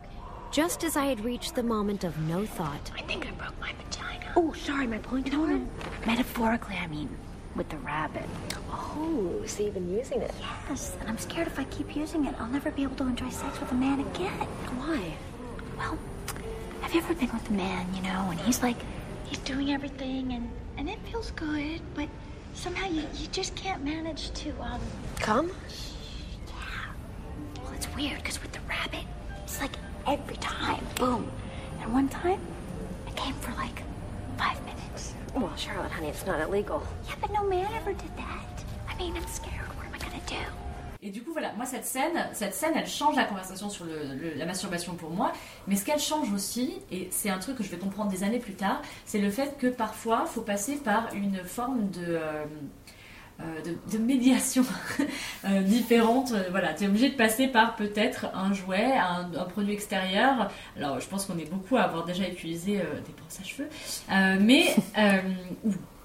Just as I had reached the moment of no thought. I think I broke my vagina. Oh, sorry, my point arm. Metaphorically, I mean, with the rabbit. Oh, so you've been using it? Yes, and I'm scared if I keep using it, I'll never be able to enjoy sex with a man again. Why? Well, have you ever been with a man, you know, and he's like, he's doing everything and, and it feels good, but somehow you, you just can't manage to, um, Come? well, it's weird because with the rabbit, it's like every time, boom. And one time, I came for like five minutes. Well, Charlotte, honey, it's not illegal. Yeah, but no man ever did that. I mean, I'm scared. What am I gonna do? Et du coup, voilà, moi, cette scène, cette scène, elle change la conversation sur la masturbation pour moi. Mais ce qu'elle change aussi, et c'est un truc que je vais comprendre des années plus tard, c'est le fait que parfois, il faut passer par une forme de. euh, euh, de, médiation (laughs) euh, différente. Voilà, tu es obligé de passer par peut-être un jouet, un, produit extérieur. Alors, je pense qu'on est beaucoup à avoir déjà utilisé des brosses à cheveux. Mais,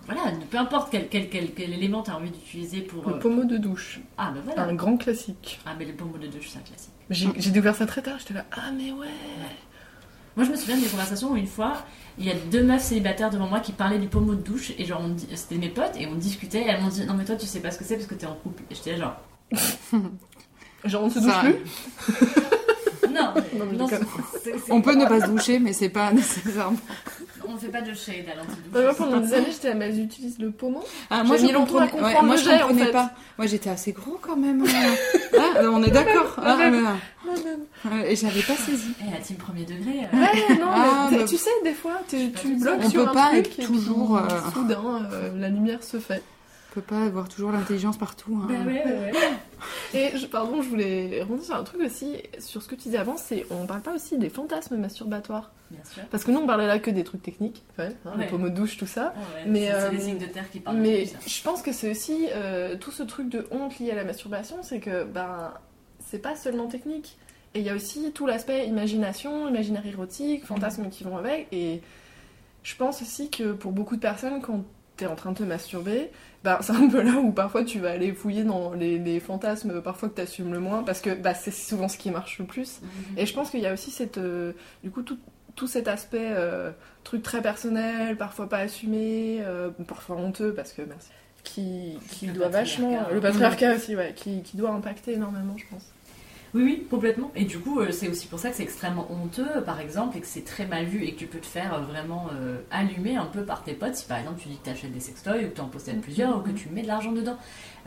voilà, peu importe quel, quel, quel, quel élément tu as envie d'utiliser pour. Le euh, pommeau de douche. ah, ben voilà. Un grand classique. Ah, mais le pommeau de douche, c'est un classique. J'ai j'ai découvert ça très tard, j'étais là, ah mais ouais. Moi, je me souviens d'une conversation où une fois, il y a deux meufs célibataires devant moi qui parlaient du pommeau de douche et genre, on c'était mes potes et on discutait et elles m'ont dit non mais toi tu sais pas ce que c'est parce que t'es en couple. Et j'étais là, genre (laughs) Genre, on se Ça- douche plus? (laughs) (laughs) non, mais- Non, mais je non, déconne. c'est- c'est- On peut ne pas se doucher, mais c'est pas (laughs) nécessairement. On fait pas de shade à l'anti-douche. Moi, pendant des années, j'étais à mais j'utilise le pommeau. Ah, moi, J'ai je mis longtemps à comprenais, comprendre ouais, moi, le je en comprenais fait. pas. Moi, j'étais assez gros quand même. ah, on est d'accord. Ah, euh, Et j'avais pas saisi. Et la team premier degré. euh, Ouais, non, Ah, mais tu sais, des fois, tu, bloques On sur peut un pas truc être et toujours, puis, euh, soudain, euh, la lumière se fait. On peut pas avoir toujours l'intelligence partout. hein. Bah ouais, ouais, ouais. (laughs) Et je, pardon, je voulais rebondir sur un truc aussi, sur ce que tu disais avant, c'est on parle pas aussi des fantasmes masturbatoires. Bien sûr. Parce que nous, on parlait là que des trucs techniques, hein, Ouais. les pommeaux de douche, tout ça. Ouais, Mais, c'est- euh, c'est les signes de terre qui parlent Mais de tout ça. je pense que c'est aussi euh, tout ce truc de honte lié à la masturbation, c'est que ben c'est pas seulement technique. Et il y a aussi tout l'aspect imagination, imaginaire érotique, fantasmes qui vont avec. Et je pense aussi que pour beaucoup de personnes, quand t'es en train de te masturber, ben, c'est un peu là où parfois tu vas aller fouiller dans les, les fantasmes parfois que t'assumes le moins, parce que bah, c'est souvent ce qui marche le plus. Mhm. Et je pense qu'il y a aussi cette, euh, du coup, tout, tout cet aspect euh, truc très personnel, parfois pas assumé, euh, parfois honteux, parce que merci. Qui, qui doit vachement. Le patriarcat aussi, ouais, qui, qui doit impacter énormément, je pense. Oui, oui, complètement. Et du coup, euh, c'est aussi pour ça que c'est extrêmement honteux, par exemple, et que c'est très mal vu et que tu peux te faire euh, vraiment euh, allumer un peu par tes potes si par exemple tu dis que tu achètes des sextoys ou que tu en possèdes plusieurs ou que tu mets de l'argent dedans.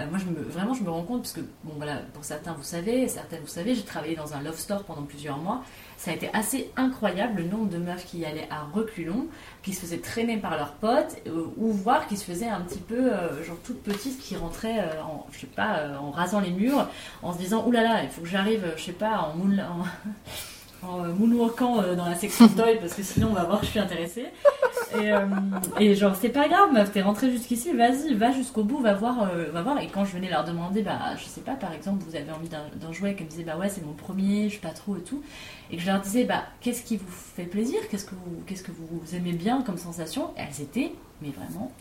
Euh, moi, je me, vraiment, je me rends compte, parce que, bon, voilà, pour certains, vous savez, certaines, vous savez, j'ai travaillé dans un love store pendant plusieurs mois. Ça a été assez incroyable le nombre de meufs qui y allaient à reculons, qui se faisaient traîner par leurs potes, euh, ou voire qui se faisaient un petit peu, euh, genre toutes petites, qui rentraient euh, en, je sais pas, en rasant les murs, en se disant, oulala, il faut que j'arrive, je sais pas, en moule. En euh, moonwalkant euh, dans la section (laughs) toy parce que sinon on va voir que je suis intéressée. Et, euh, et genre c'est pas grave meuf t'es rentrée jusqu'ici vas-y va jusqu'au bout va voir euh, va voir. Et quand je venais leur demander bah je sais pas par exemple vous avez envie d'un jouet qu'elles me disaient bah ouais c'est mon premier je suis pas trop et tout. Et que je leur disais bah qu'est-ce qui vous fait plaisir? Qu'est-ce que vous qu'est-ce que vous aimez bien comme sensation? Et elles étaient mais vraiment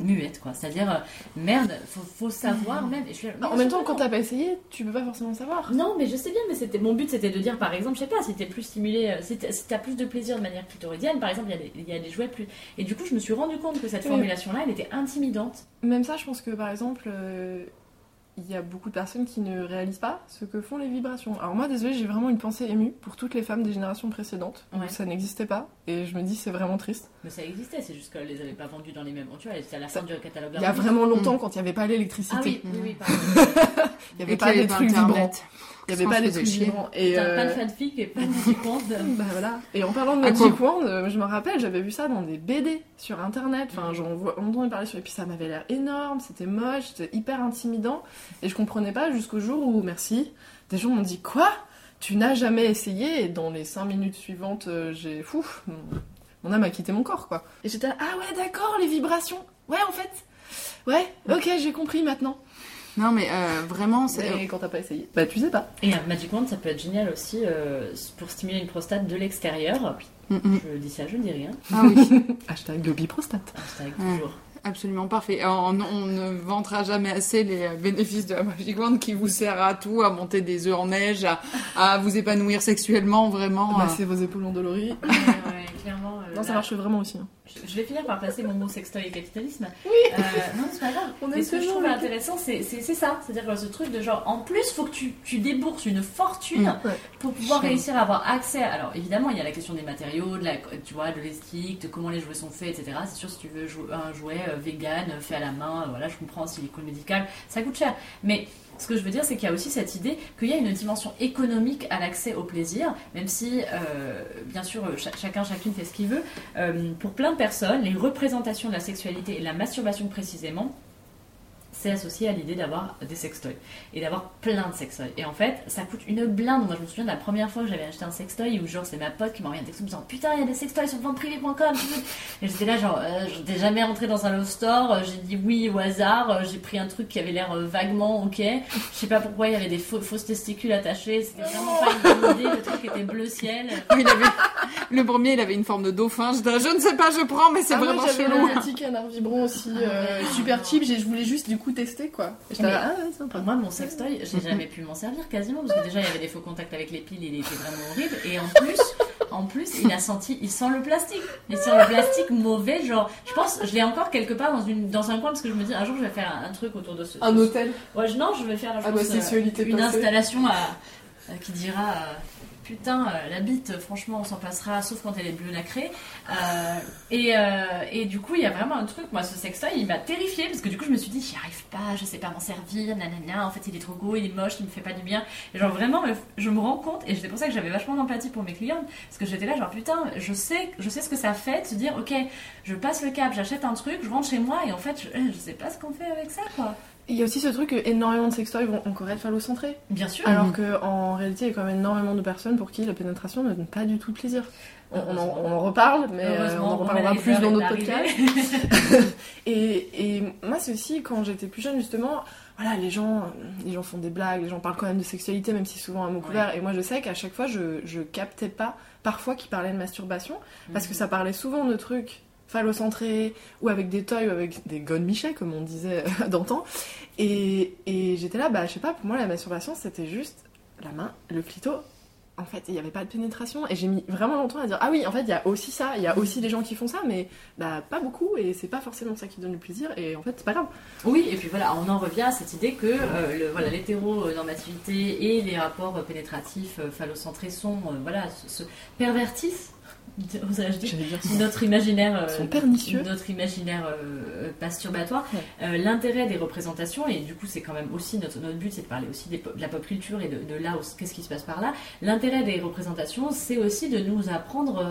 muettes quoi c'est à dire merde faut, faut savoir même et je suis là, Non, en même temps, quand t'as pas essayé, tu peux pas forcément savoir. Non, mais je sais bien, mais c'était mon but, c'était de dire, par exemple, je sais pas, si t'es plus stimulé, euh, si t'as plus de plaisir de manière clitoridienne, par exemple, il y, a des- il y a des jouets plus. Et du coup, je me suis rendu compte que cette Oui. formulation-là, elle était intimidante. Même ça, je pense que par exemple, euh, il y a beaucoup de personnes qui ne réalisent pas ce que font les vibrations. Alors moi, désolé, j'ai vraiment une pensée émue pour toutes les femmes des générations précédentes où ça n'existait pas, et je me dis c'est vraiment triste. Mais ça existait, c'est juste qu'elle les avait pas vendus dans les mêmes. Tu vois, c'était à la Ça- fin du catalogue. Il y a vraiment longtemps, quand il n'y avait pas l'électricité, Ah oui, oui, oui, (laughs) pardon. il n'y avait Et pas avait trucs Internet. vibrants. Il n'y avait pas des trucs. Et, euh, pas de fanfic et pas de. (laughs) Bah voilà. Et en parlant de À Magic quoi Wand, euh, je me rappelle, j'avais vu ça dans des BD sur internet. Enfin, j'en entendait parler sur. Et puis ça m'avait l'air énorme, c'était moche, c'était hyper intimidant. Et je comprenais pas jusqu'au jour où, merci, des gens m'ont dit Quoi? Tu n'as jamais essayé? Et dans les 5 minutes suivantes, euh, j'ai. Fou, mon, mon âme a quitté mon corps, quoi. Et j'étais là, Ah ouais, d'accord, les vibrations. Ouais, en fait. Ouais, ok, j'ai compris maintenant. Non, mais euh, vraiment, c'est. Mais quand t'as pas essayé, bah tu sais pas. Et un Magic Wand, ça peut être génial aussi euh, pour stimuler une prostate de l'extérieur. Mm, mm. Je dis ça, je dis rien. Ah oui, (laughs) Hashtag le biprostate. Hashtag Ouais. toujours. absolument parfait. On, on ne vantera jamais assez les euh, bénéfices de la Magic Wand qui vous sert à tout, à monter des œufs en neige, à, à vous épanouir sexuellement, vraiment. Bah, euh. c'est vos épaules endolories. Ouais, ouais, clairement. euh, Non, ça marche vraiment aussi. hein. Je je vais finir par placer mon mot sextoy et capitalisme. Oui. non, c'est pas grave. On Mais ce que je trouve intéressant, c'est ça. C'est-à-dire que ce truc de genre, en plus, faut que tu, tu débourses une fortune Mm, ouais. pour pouvoir réussir à avoir accès. Alors, évidemment, il y a la question des matériaux, de la, tu vois, de l'esthétique, de comment les jouets sont faits, etc. C'est sûr, si tu veux jouer un jouet euh, vegan, euh, fait à la main, euh, voilà, je comprends, silicone médical, ça coûte cher. Mais ce que je veux dire, c'est qu'il y a aussi cette idée qu'il y a une dimension économique à l'accès au plaisir, même si, euh, bien sûr, cha- chacun, chacune fait ce qu'il veut. Euh, pour plein de personnes, les représentations de la sexualité et la masturbation précisément, c'est associé à l'idée d'avoir des sextoys et d'avoir plein de sextoys. Et en fait, ça coûte une blinde. Moi, je me souviens de la première fois que j'avais acheté un sextoy où, genre, c'est ma pote qui m'a envoyé un texto me disant Putain, il y a des sextoys sur venteprivé.com. Et j'étais là, genre, euh, j'étais jamais rentrée dans un love store. euh, J'ai dit oui au hasard. euh, J'ai pris un truc qui avait l'air euh, vaguement ok. Je sais pas pourquoi il y avait des faux- fausses testicules attachées. C'était vraiment pas une bonne idée. Le truc était bleu ciel. Il avait... Le premier, il avait une forme de dauphin. Je, disais, je ne sais pas, je prends, mais c'est Ah, moi, vraiment j'avais chelou. le petit canard vibrant aussi, euh, ouais. super cheap. Je voulais juste du coup tester quoi. Et j'étais Mais- là, ah ouais, sympa. Moi, mon sextoy, j'ai jamais pu m'en servir quasiment parce que déjà il y avait des faux contacts avec les piles, il était vraiment horrible. Et en plus, en plus, il a senti, il sent le plastique. Il sent le plastique mauvais, genre, je pense, je l'ai encore quelque part dans, une, dans un coin parce que je me dis, un jour, je vais faire un, un truc autour de ce. Un ce- hôtel Ouais, je- non, je vais faire je Ah bah, pense, euh, sexualité une installation à, euh, qui dira euh, Putain, euh, la bite, franchement, on s'en passera, sauf quand elle est bleue nacrée. Euh, et, et du coup, il y a vraiment un truc, moi, ce sextoy, il m'a terrifiée, parce que du coup, je me suis dit, j'y arrive pas, je sais pas m'en servir, nanana, en fait, il est trop gros, il est moche, il me fait pas du bien. Et genre, vraiment, me- je me rends compte, et c'est pour ça que j'avais vachement d'empathie pour mes clientes, parce que j'étais là, genre, putain, je sais, je sais ce que ça fait de se dire, ok, je passe le cap, j'achète un truc, je rentre chez moi, et en fait, je, je sais pas ce qu'on fait avec ça, quoi. Il y a aussi ce truc que énormément de sextoys vont encore être phallocentrés. Bien sûr. Alors Mhm. qu'en réalité, il y a quand même énormément de personnes pour qui la pénétration ne donne pas du tout de plaisir. On, on en, on en reparle, mais euh, on en reparlera plus dans notre podcast. (laughs) et, et moi, c'est aussi quand j'étais plus jeune, justement, voilà, les gens, les gens font des blagues, les gens parlent quand même de sexualité, même si souvent à mot couvert. Et moi, je sais qu'à chaque fois, je, je captais pas, parfois, qu'ils parlaient de masturbation, parce que ça parlait souvent de trucs phallocentrés, ou avec des toys, ou avec des godemichets, comme on disait (laughs) d'antan. Et, et j'étais là, bah, je sais pas, pour moi, la masturbation, c'était juste la main, le clito. En fait, il n'y avait pas de pénétration. Et j'ai mis vraiment longtemps à dire, ah oui, en fait, il y a aussi ça, il y a aussi des gens qui font ça, mais bah, pas beaucoup, et c'est pas forcément ça qui donne le plaisir, et en fait, c'est pas grave. Oui, et puis voilà, on en revient à cette idée que euh, le- voilà, l'hétéronormativité et les rapports euh, pénétratifs euh, phallocentrés sont, euh, voilà, se pervertissent. (laughs) oserais-je dire, notre imaginaire euh, sont pernicieux. notre imaginaire euh, masturbatoire Euh, l'intérêt des représentations et du coup c'est quand même aussi notre, notre but c'est de parler aussi des de la pop culture et de, de là où- qu'est-ce qui se passe par là. L'intérêt des représentations c'est aussi de nous apprendre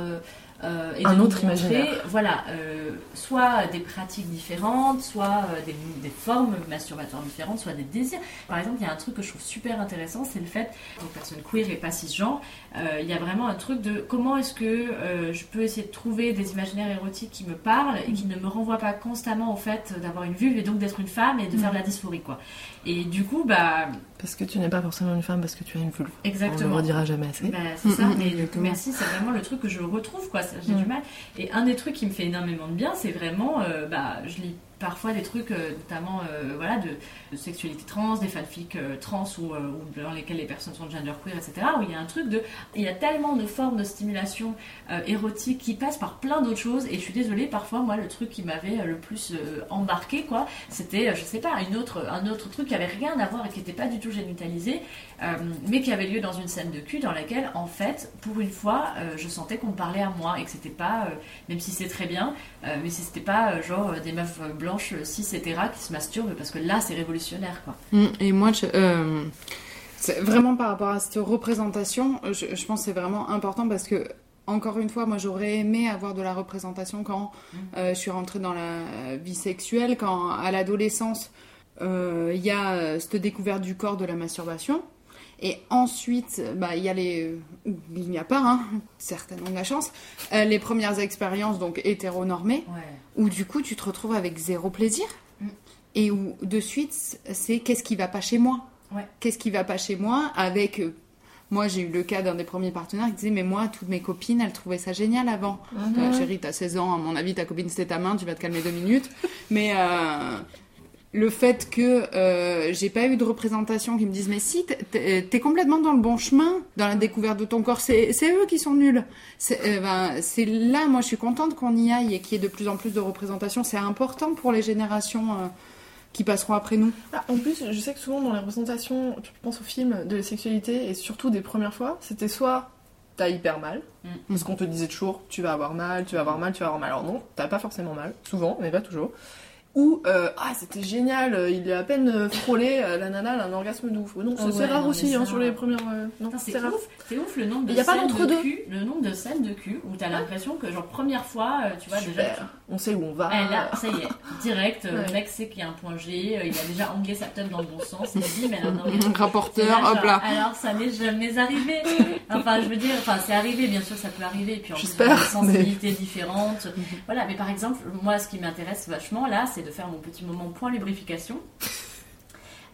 euh, et Un de autre imaginaire. voilà, euh, soit des pratiques différentes, soit euh, des, des formes masturbatoires différentes, soit des désirs. Par exemple, il y a un truc que je trouve super intéressant, c'est le fait, pour personne queer et pas cisgenre, euh, il y a vraiment un truc de comment est-ce que je peux essayer de trouver des imaginaires érotiques qui me parlent et qui ne me renvoient pas constamment au fait d'avoir une vulve et donc d'être une femme et de faire de la dysphorie, quoi. Et du coup, bah, Parce que tu n'es pas forcément une femme, parce que tu as une vulve. Exactement. On le redira jamais assez. Bah, c'est ça, (laughs) mais merci, c'est vraiment le truc que je retrouve, quoi. J'ai Mm. du mal. Et un des trucs qui me fait énormément de bien, c'est vraiment, euh, bah, je lis parfois des trucs, euh, notamment, euh, voilà, de, sexualité trans, des fanfics euh, trans ou, dans lesquels les personnes sont genderqueer, etc. Où il y a un truc de, il y a tellement de formes de stimulation érotique qui passent par plein d'autres choses. Et je suis désolée, parfois, moi, le truc qui m'avait le plus embarqué, quoi, c'était, je sais pas, une autre, un autre truc qui avait rien à voir et qui n'était pas du tout génitalisé, mais qui avait lieu dans une scène de cul dans laquelle, en fait, pour une fois, je sentais qu'on me parlait à moi et que c'était pas, même si c'est très bien, mais c'était pas genre des meufs euh, blanches euh, cis etc qui se masturbent parce que là c'est révolutionnaire quoi. Mm, Et moi, je, euh, vraiment par rapport à cette représentation, je, je pense que c'est vraiment important parce que, encore une fois, moi j'aurais aimé avoir de la représentation quand euh, je suis rentrée dans la vie sexuelle, quand à l'adolescence, euh, il y a euh, cette découverte du corps de la masturbation. Et ensuite, bah, il y a les. Il n'y a pas, hein, certaines ont de la chance, euh, les premières expériences donc hétéronormées, où du coup tu te retrouves avec zéro plaisir et où de suite c'est qu'est-ce qui va pas chez moi Ouais. qu'est-ce qui va pas chez moi avec euh, moi j'ai eu le cas d'un des premiers partenaires qui disait mais moi toutes mes copines elles trouvaient ça génial avant Mhm. Euh, chérie t'as 16 ans à mon avis ta copine c'était ta main tu vas te calmer deux minutes mais euh, le fait que euh, j'ai pas eu de représentation qui me disent mais si t'es- complètement dans le bon chemin dans la découverte de ton corps c'est c'est eux qui sont nuls c'est euh, ben, c'est là moi je suis contente qu'on y aille et qu'il y ait de plus en plus de représentation c'est important pour les générations euh, qui passeront après nous Ah, en plus, je sais que souvent dans les représentations, je pense aux films de la sexualité, et surtout des premières fois, c'était soit t'as hyper mal, Mm. parce qu'on te disait toujours tu vas avoir mal, tu vas avoir mal, tu vas avoir mal. Alors non, t'as pas forcément mal, souvent, mais pas toujours. Ou euh, ah c'était génial, euh, il est à peine euh, frôlé, la nana elle a un orgasme de ouf. Non, Oh c'est ouais, rare non, aussi hein, sur les premières. euh, non, c'est rare. ouf, c'est ouf le nombre de Il y a pas scènes de cul, le nombre de scènes de cul où t'as l'impression que genre première fois, tu vois déjà. On sait où on va. Eh, là, ça y est, direct, Ouais. le mec sait qu'il y a un point G, il a déjà anglais sa teub dans le bon sens, il dit mais alors, non, (laughs) Rapporteur, hop là. Alors ça n'est jamais arrivé. Enfin, je veux dire, enfin c'est arrivé, bien sûr, ça peut arriver, puis en plus, a des sensibilités différentes. (laughs) Voilà, mais par exemple, moi, ce qui m'intéresse vachement là, c'est de faire mon petit moment point lubrification.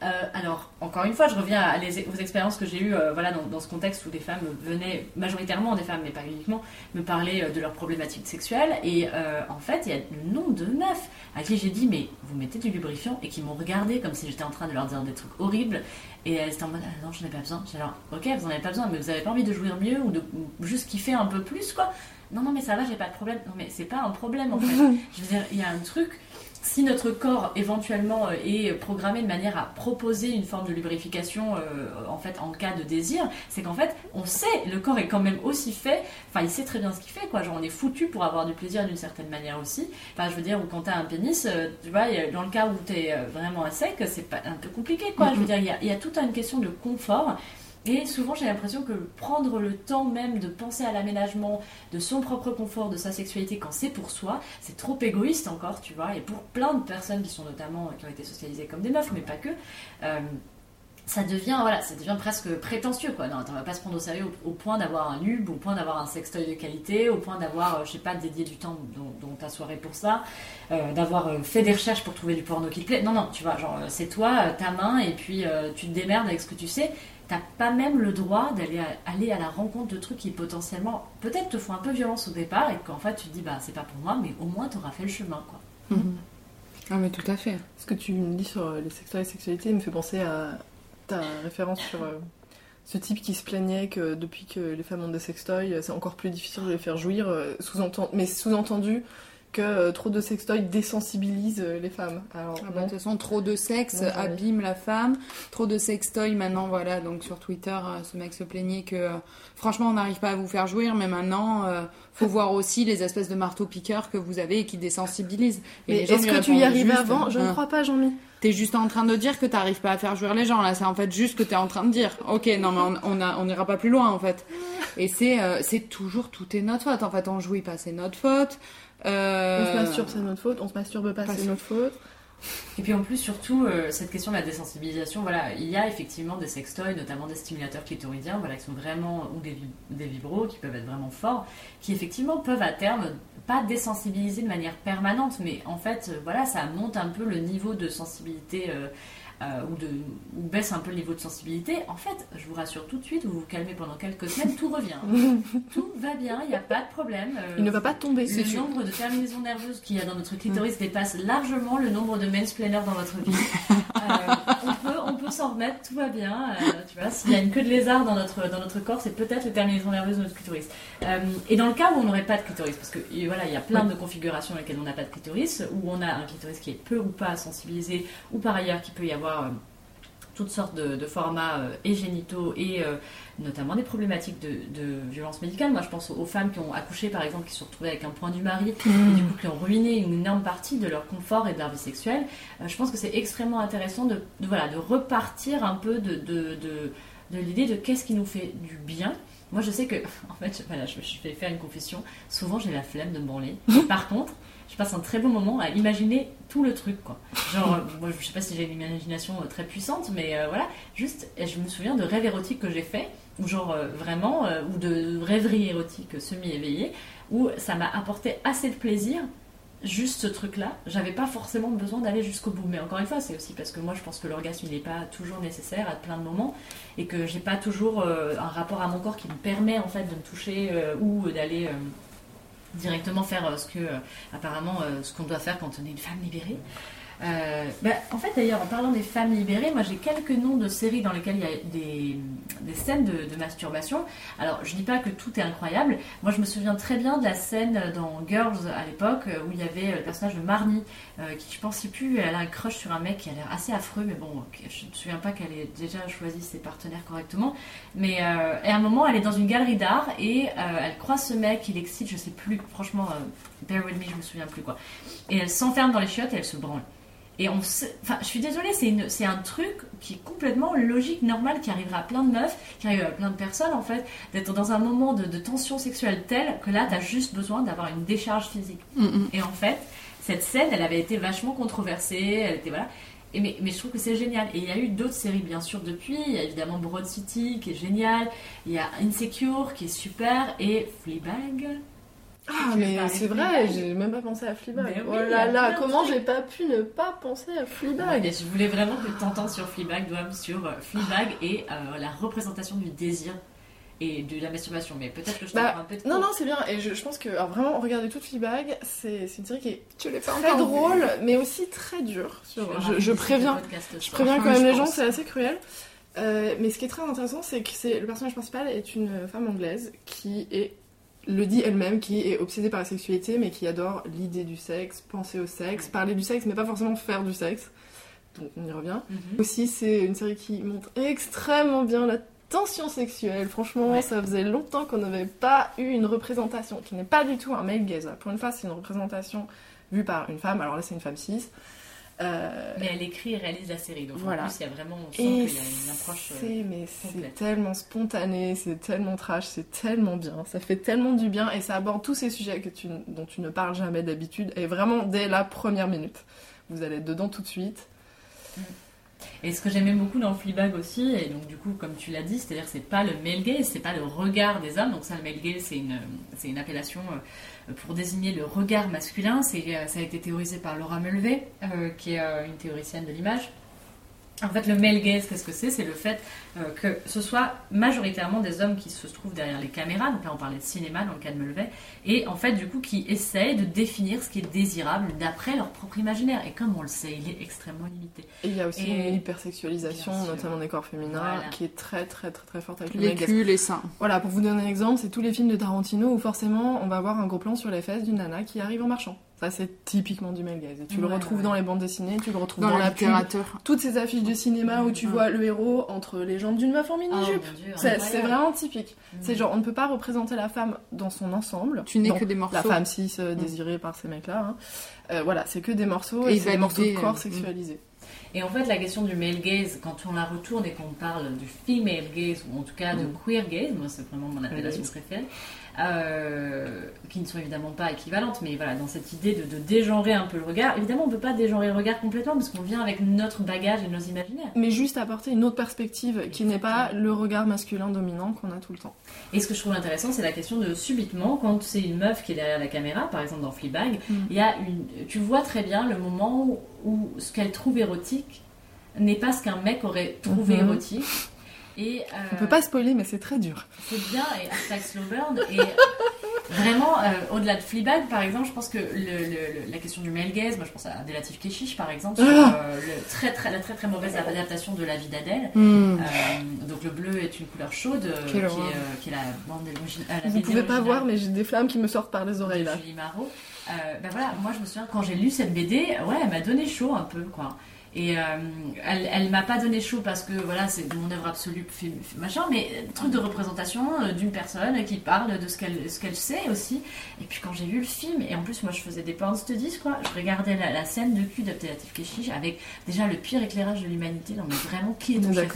Euh, alors, encore une fois, je reviens à les- aux expériences que j'ai eues euh, voilà, dans, dans ce contexte où des femmes venaient, majoritairement des femmes, mais pas uniquement, me parler euh, de leurs problématiques sexuelles. Et en fait, il y a le nombre de meufs à qui j'ai dit, mais vous mettez du lubrifiant, et qui m'ont regardé comme si j'étais en train de leur dire des trucs horribles. Et elles étaient en mode, ah non, j'en ai pas besoin. J'étais genre, ok, vous en avez pas besoin, mais vous avez pas envie de jouir mieux ou de ou juste kiffer un peu plus, quoi. Non, non, mais ça va, j'ai pas de problème. Non, mais c'est pas un problème en fait. (laughs) Je veux dire, il y a un truc. Si notre corps éventuellement euh, est programmé de manière à proposer une forme de lubrification euh, en fait en cas de désir, c'est qu'en fait on sait le corps est quand même aussi fait, enfin il sait très bien ce qu'il fait quoi, genre on est foutu pour avoir du plaisir d'une certaine manière aussi. Enfin je veux dire ou quand t'as un pénis, euh, tu vois, dans le cas où t'es vraiment à sec, c'est pas un peu compliqué quoi. Je veux dire il y a, il y a toute une question de confort. Et souvent, j'ai l'impression que prendre le temps même de penser à l'aménagement de son propre confort, de sa sexualité quand c'est pour soi, c'est trop égoïste encore, tu vois. Et pour plein de personnes qui sont notamment, qui ont été socialisées comme des meufs, mais pas que, euh, ça devient, voilà, ça devient presque prétentieux, quoi. Non, on va pas se prendre au sérieux au, point d'avoir un lube, au point d'avoir un sextoy de qualité, au point d'avoir, euh, je sais pas, dédié du temps dans, ta soirée pour ça, euh, d'avoir euh, fait des recherches pour trouver du porno qui te plaît. Non, non, tu vois, genre, c'est toi, ta main, et puis tu te démerdes avec ce que tu sais. T'as pas même le droit d'aller à, aller à la rencontre de trucs qui potentiellement, peut-être te font un peu violence au départ, et qu'en fait tu te dis, bah c'est pas pour moi, mais au moins t'auras fait le chemin, quoi. Ah, mais tout à fait. Ce que tu me dis sur euh, les sextoys et sexualité me fait penser à ta référence sur euh, ce type qui se plaignait que depuis que les femmes ont des sextoys, euh, c'est encore plus difficile de les faire jouir, euh, sous-entendu- mais sous-entendu que euh, trop de sextoys désensibilisent euh, les femmes. Alors, Ah bah, non. de toute façon, trop de sexe abîme la femme. Trop de sextoy maintenant, voilà. Donc sur Twitter, euh, ce mec se plaignait que euh, franchement, on n'arrive pas à vous faire jouir, mais maintenant, euh, faut voir aussi les espèces de marteaux-piqueurs que vous avez et qui désensibilisent. Et Mais est-ce que tu y juste, avant? Je ne hein. crois pas, Jean-Mi. T'es juste en train de dire que t'arrives pas à faire jouir les gens là, c'est en fait juste que t'es en train de dire. Ok, non mais on, on, a- on ira pas plus loin en fait. Et c'est euh, c'est toujours tout est notre faute. En fait, on jouit pas, c'est notre faute. Euh, On se masturbe, c'est notre faute. On se masturbe pas, Pas c'est notre faute. Et puis en plus, surtout, euh, cette question de la désensibilisation, voilà, il y a effectivement des sextoys, notamment des stimulateurs clitoridiens, voilà, qui sont vraiment, ou des, vib- des vibros, qui peuvent être vraiment forts, qui effectivement peuvent à terme pas désensibiliser de manière permanente, mais en fait, euh, voilà, ça monte un peu le niveau de sensibilité. euh, euh, ou, de, ou baisse un peu le niveau de sensibilité, en fait, je vous rassure tout de suite, vous vous calmez pendant quelques semaines, tout revient. (laughs) tout va bien, il n'y a pas de problème. euh, Il ne va pas tomber. le nombre de terminaisons nerveuses qu'il y a dans notre clitoris dépasse largement le nombre de mansplainers dans votre vie. (laughs) Euh, on peut, on peut s'en remettre, tout va bien. euh, tu vois, s'il y a une queue de lézard dans notre, dans notre corps, c'est peut-être les terminaisons nerveuses de notre clitoris. Et dans le cas où on n'aurait pas de clitoris, parce que voilà, il y a plein de configurations dans lesquelles on n'a pas de clitoris, où on a un clitoris qui est peu ou pas sensibilisé, ou par ailleurs qu'il peut y avoir euh, toutes sortes de, de formats euh, et génitaux et euh, notamment des problématiques de, de violence médicale. Moi, je pense aux, femmes qui ont accouché, par exemple, qui se sont retrouvées avec un point du mari et du coup qui ont ruiné une énorme partie de leur confort et de leur vie sexuelle. Euh, je pense que c'est extrêmement intéressant de, de, voilà, de repartir un peu de, de, de, de l'idée de qu'est-ce qui nous fait du bien. Moi, je sais que, (laughs) en fait, je- voilà, je, je vais faire une confession. Souvent, j'ai la flemme de me branler. (laughs) Par contre, je passe un très bon moment à imaginer tout le truc, quoi. Genre, euh, moi, je sais pas si j'ai une imagination euh, très puissante, mais euh, voilà, juste, je me souviens de rêves érotiques que j'ai fait, ou genre vraiment, ou de rêveries érotiques semi-éveillées, où ça m'a apporté assez de plaisir. Juste ce truc-là, j'avais pas forcément besoin d'aller jusqu'au bout. Mais encore une fois, c'est aussi parce que moi je pense que l'orgasme il n'est pas toujours nécessaire à plein de moments et que j'ai pas toujours un rapport à mon corps qui me permet en fait de me toucher ou d'aller directement faire euh, ce que euh, apparemment euh, ce qu'on doit faire quand on est une femme libérée. Euh, bah, en fait, d'ailleurs, en parlant des femmes libérées, moi j'ai quelques noms de séries dans lesquelles il y a des, scènes de, masturbation. Alors, je dis pas que tout est incroyable. Moi, je me souviens très bien de la scène dans Girls à l'époque euh, où il y avait le personnage de Marnie euh, qui, je pense, sais plus, elle a un crush sur un mec qui a l'air assez affreux, mais bon, je ne me souviens pas qu'elle ait déjà choisi ses partenaires correctement. Mais euh, à un moment, elle est dans une galerie d'art et euh, elle croise ce mec, il excite, je sais plus, franchement, euh, bear with me, je me souviens plus quoi. Et elle s'enferme dans les chiottes et elle se branle. Et on enfin, je suis désolée, c'est une- c'est un truc qui est complètement logique, normal, qui arrivera à plein de meufs, qui arrive à plein de personnes en fait, d'être dans un moment de, de tension sexuelle telle que là, t'as juste besoin d'avoir une décharge physique. Et en fait, cette scène, elle avait été vachement controversée, elle était voilà. Et mais, mais je trouve que c'est génial. Et il y a eu d'autres séries, bien sûr, depuis. Il y a évidemment Broad City, qui est génial. Il y a Insecure, qui est super. Et Fleabag. Ah, mais c'est vrai, j'ai même pas pensé à Fleabag. Mais oh oui, là là, comment j'ai pas pu ne pas penser à Fleabag Ouais, je voulais vraiment que tu entends sur Fleabag, Douam, sur euh, Fleabag et euh, la représentation du désir et de la masturbation. Mais peut-être que je te Bah, un peu de non, cours. non, c'est bien. Et je, je pense que, alors vraiment, regardez toute Fleabag, c'est une série qui est Tu l'as pas très drôle, mais aussi très dure. Je préviens, je préviens quand même les gens, c'est assez cruel. Euh, mais ce qui est très intéressant, c'est que le personnage principal est une femme anglaise qui est le dit elle-même, qui est obsédée par la sexualité, mais qui adore l'idée du sexe, penser au sexe, parler du sexe, mais pas forcément faire du sexe. Donc on y revient. Mhm. Aussi, c'est une série qui montre extrêmement bien la tension sexuelle. Franchement, Ouais. ça faisait longtemps qu'on n'avait pas eu une représentation qui n'est pas du tout un male gaze. Pour une fois, c'est une représentation vue par une femme. Alors là, c'est une femme cis. Euh, Mais elle écrit et réalise la série. Donc Voilà. en plus, il y a vraiment, on sent qu'il y a une approche. euh, c'est mais c'est tellement spontané, c'est tellement trash, c'est tellement bien, ça fait tellement du bien et ça aborde tous ces sujets que tu, dont tu ne parles jamais d'habitude et vraiment dès la première minute. Vous allez être dedans tout de suite. Et ce que j'aimais beaucoup dans Fleabag aussi, et donc du coup, comme tu l'as dit, c'est-à-dire c'est pas le male gaze, c'est pas le regard des hommes. Donc ça, le male gaze, c'est une, c'est une appellation euh, pour désigner le regard masculin. C'est, euh, ça a été théorisé par Laura Mulvey, euh, qui est une théoricienne de l'image. En fait, le male gaze, qu'est-ce que c'est? C'est le fait euh, que ce soit majoritairement des hommes qui se trouvent derrière les caméras. Donc là, on parlait de cinéma dans le cas de Mulvey. Et en fait, du coup, qui essayent de définir ce qui est désirable d'après leur propre imaginaire. Et comme on le sait, il est extrêmement limité. Et il y a aussi Et- une hypersexualisation, notamment des corps féminins, Voilà. qui est très très très très forte avec le Les male gaze. culs, les seins. Voilà, pour vous donner un exemple, c'est tous les films de Tarantino où forcément on va avoir un gros plan sur les fesses d'une nana qui arrive en marchant. Ça, c'est typiquement du male gaze. Et tu le retrouves ouais. dans les bandes dessinées, tu le retrouves Dans dans, la pub. Toutes ces affiches de cinéma où tu Mhm. vois le héros entre les jambes d'une meuf en mini-jupe. Oh, c'est vraiment typique. Mhm. C'est genre, on ne peut pas représenter la femme dans son ensemble. Tu n'es que des morceaux. La femme cis euh, Mm. désirée par ces mecs-là. hein. Euh, voilà, c'est que des morceaux Et et, c'est des morceaux de corps euh, sexualisés. Et en fait, la question du male gaze, quand on la retourne et qu'on parle du female gaze, ou en tout cas de Mm. queer gaze, moi c'est vraiment mon appellation préférée, qui ne sont évidemment pas équivalentes, mais voilà, dans cette idée de, de dégenrer un peu le regard, évidemment on peut pas dégenrer le regard complètement parce qu'on vient avec notre bagage et nos imaginaires. Mais juste apporter une autre perspective qui n'est pas le regard masculin dominant qu'on a tout le temps. Et ce que je trouve intéressant, c'est la question de subitement, quand c'est une meuf qui est derrière la caméra, par exemple dans Fleabag, Mm. il y a une, tu vois très bien le moment où, où ce qu'elle trouve érotique n'est pas ce qu'un mec aurait trouvé Mhm. érotique. Et, On euh, peut pas spoiler, mais c'est très dur. C'est bien, et hashtag slow burn. Et vraiment, euh, au-delà de Fleabag, par exemple, je pense que le, le- le- la question du male gaze, moi je pense à Delatif Keshish, par exemple, sur Ah euh, le très, très, la très très mauvaise adaptation de La vie d'Adèle. Hmm. Euh, donc le bleu est une couleur chaude, euh, qui, est, qui est la bande d'origine. la Vous pouvez pas originale voir, mais j'ai des flammes qui me sortent par les oreilles là. Julie Marot. Ben voilà, moi je me souviens quand j'ai lu cette BD, ouais, elle m'a donné chaud un peu, quoi. Et euh, elle, elle m'a pas donné chaud parce que voilà, c'est mon œuvre absolue, fait- fait machin, mais truc de représentation euh, d'une personne qui parle de ce qu'elle ce qu'elle sait aussi. Et puis quand j'ai vu le film, et en plus moi je faisais des porn studies, quoi, je regardais la, la scène de cul d'Abdelatif Keshish avec déjà le pire éclairage de l'humanité, non mais vraiment qui est ton chef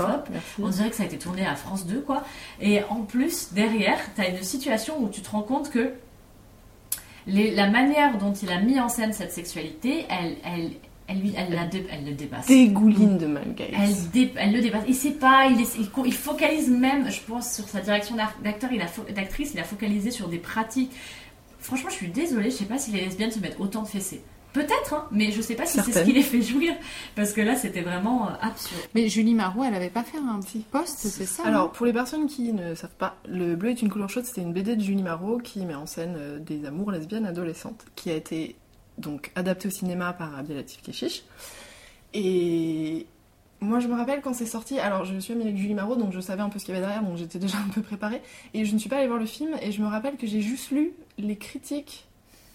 on dirait que ça a été tourné à France 2, quoi. Et en plus, derrière, t'as une situation où tu te rends compte que les- la manière dont il a mis en scène cette sexualité, elle, elle, elle, lui- elle, la dé- elle le dépasse. Dégouline de male gaze. Elle, dé- elle le dépasse. Il sait pas, il, il, focalise même, je pense, sur sa direction d'ac- d'acteur, il a fo- d'actrice, il a focalisé sur des pratiques. Franchement, je suis désolée, je sais pas si les lesbiennes se mettent autant de fessées. Peut-être, hein, mais je sais pas si c'est ce qui les fait jouir. Parce que là, c'était vraiment euh, absurde. Mais Julie Marot, elle avait pas fait un petit post, c'est ça Alors, pour les personnes qui ne savent pas, Le bleu est une couleur chaude, c'était une BD de Julie Marot qui met en scène euh, des amours lesbiennes adolescentes, qui a été donc adaptée au cinéma par Abdelatif Keshish. Et moi, je me rappelle quand c'est sorti, alors je suis amie avec Julie Marot, donc je savais un peu ce qu'il y avait derrière, donc j'étais déjà un peu préparée. Et je ne suis pas allée voir le film, et je me rappelle que j'ai juste lu les critiques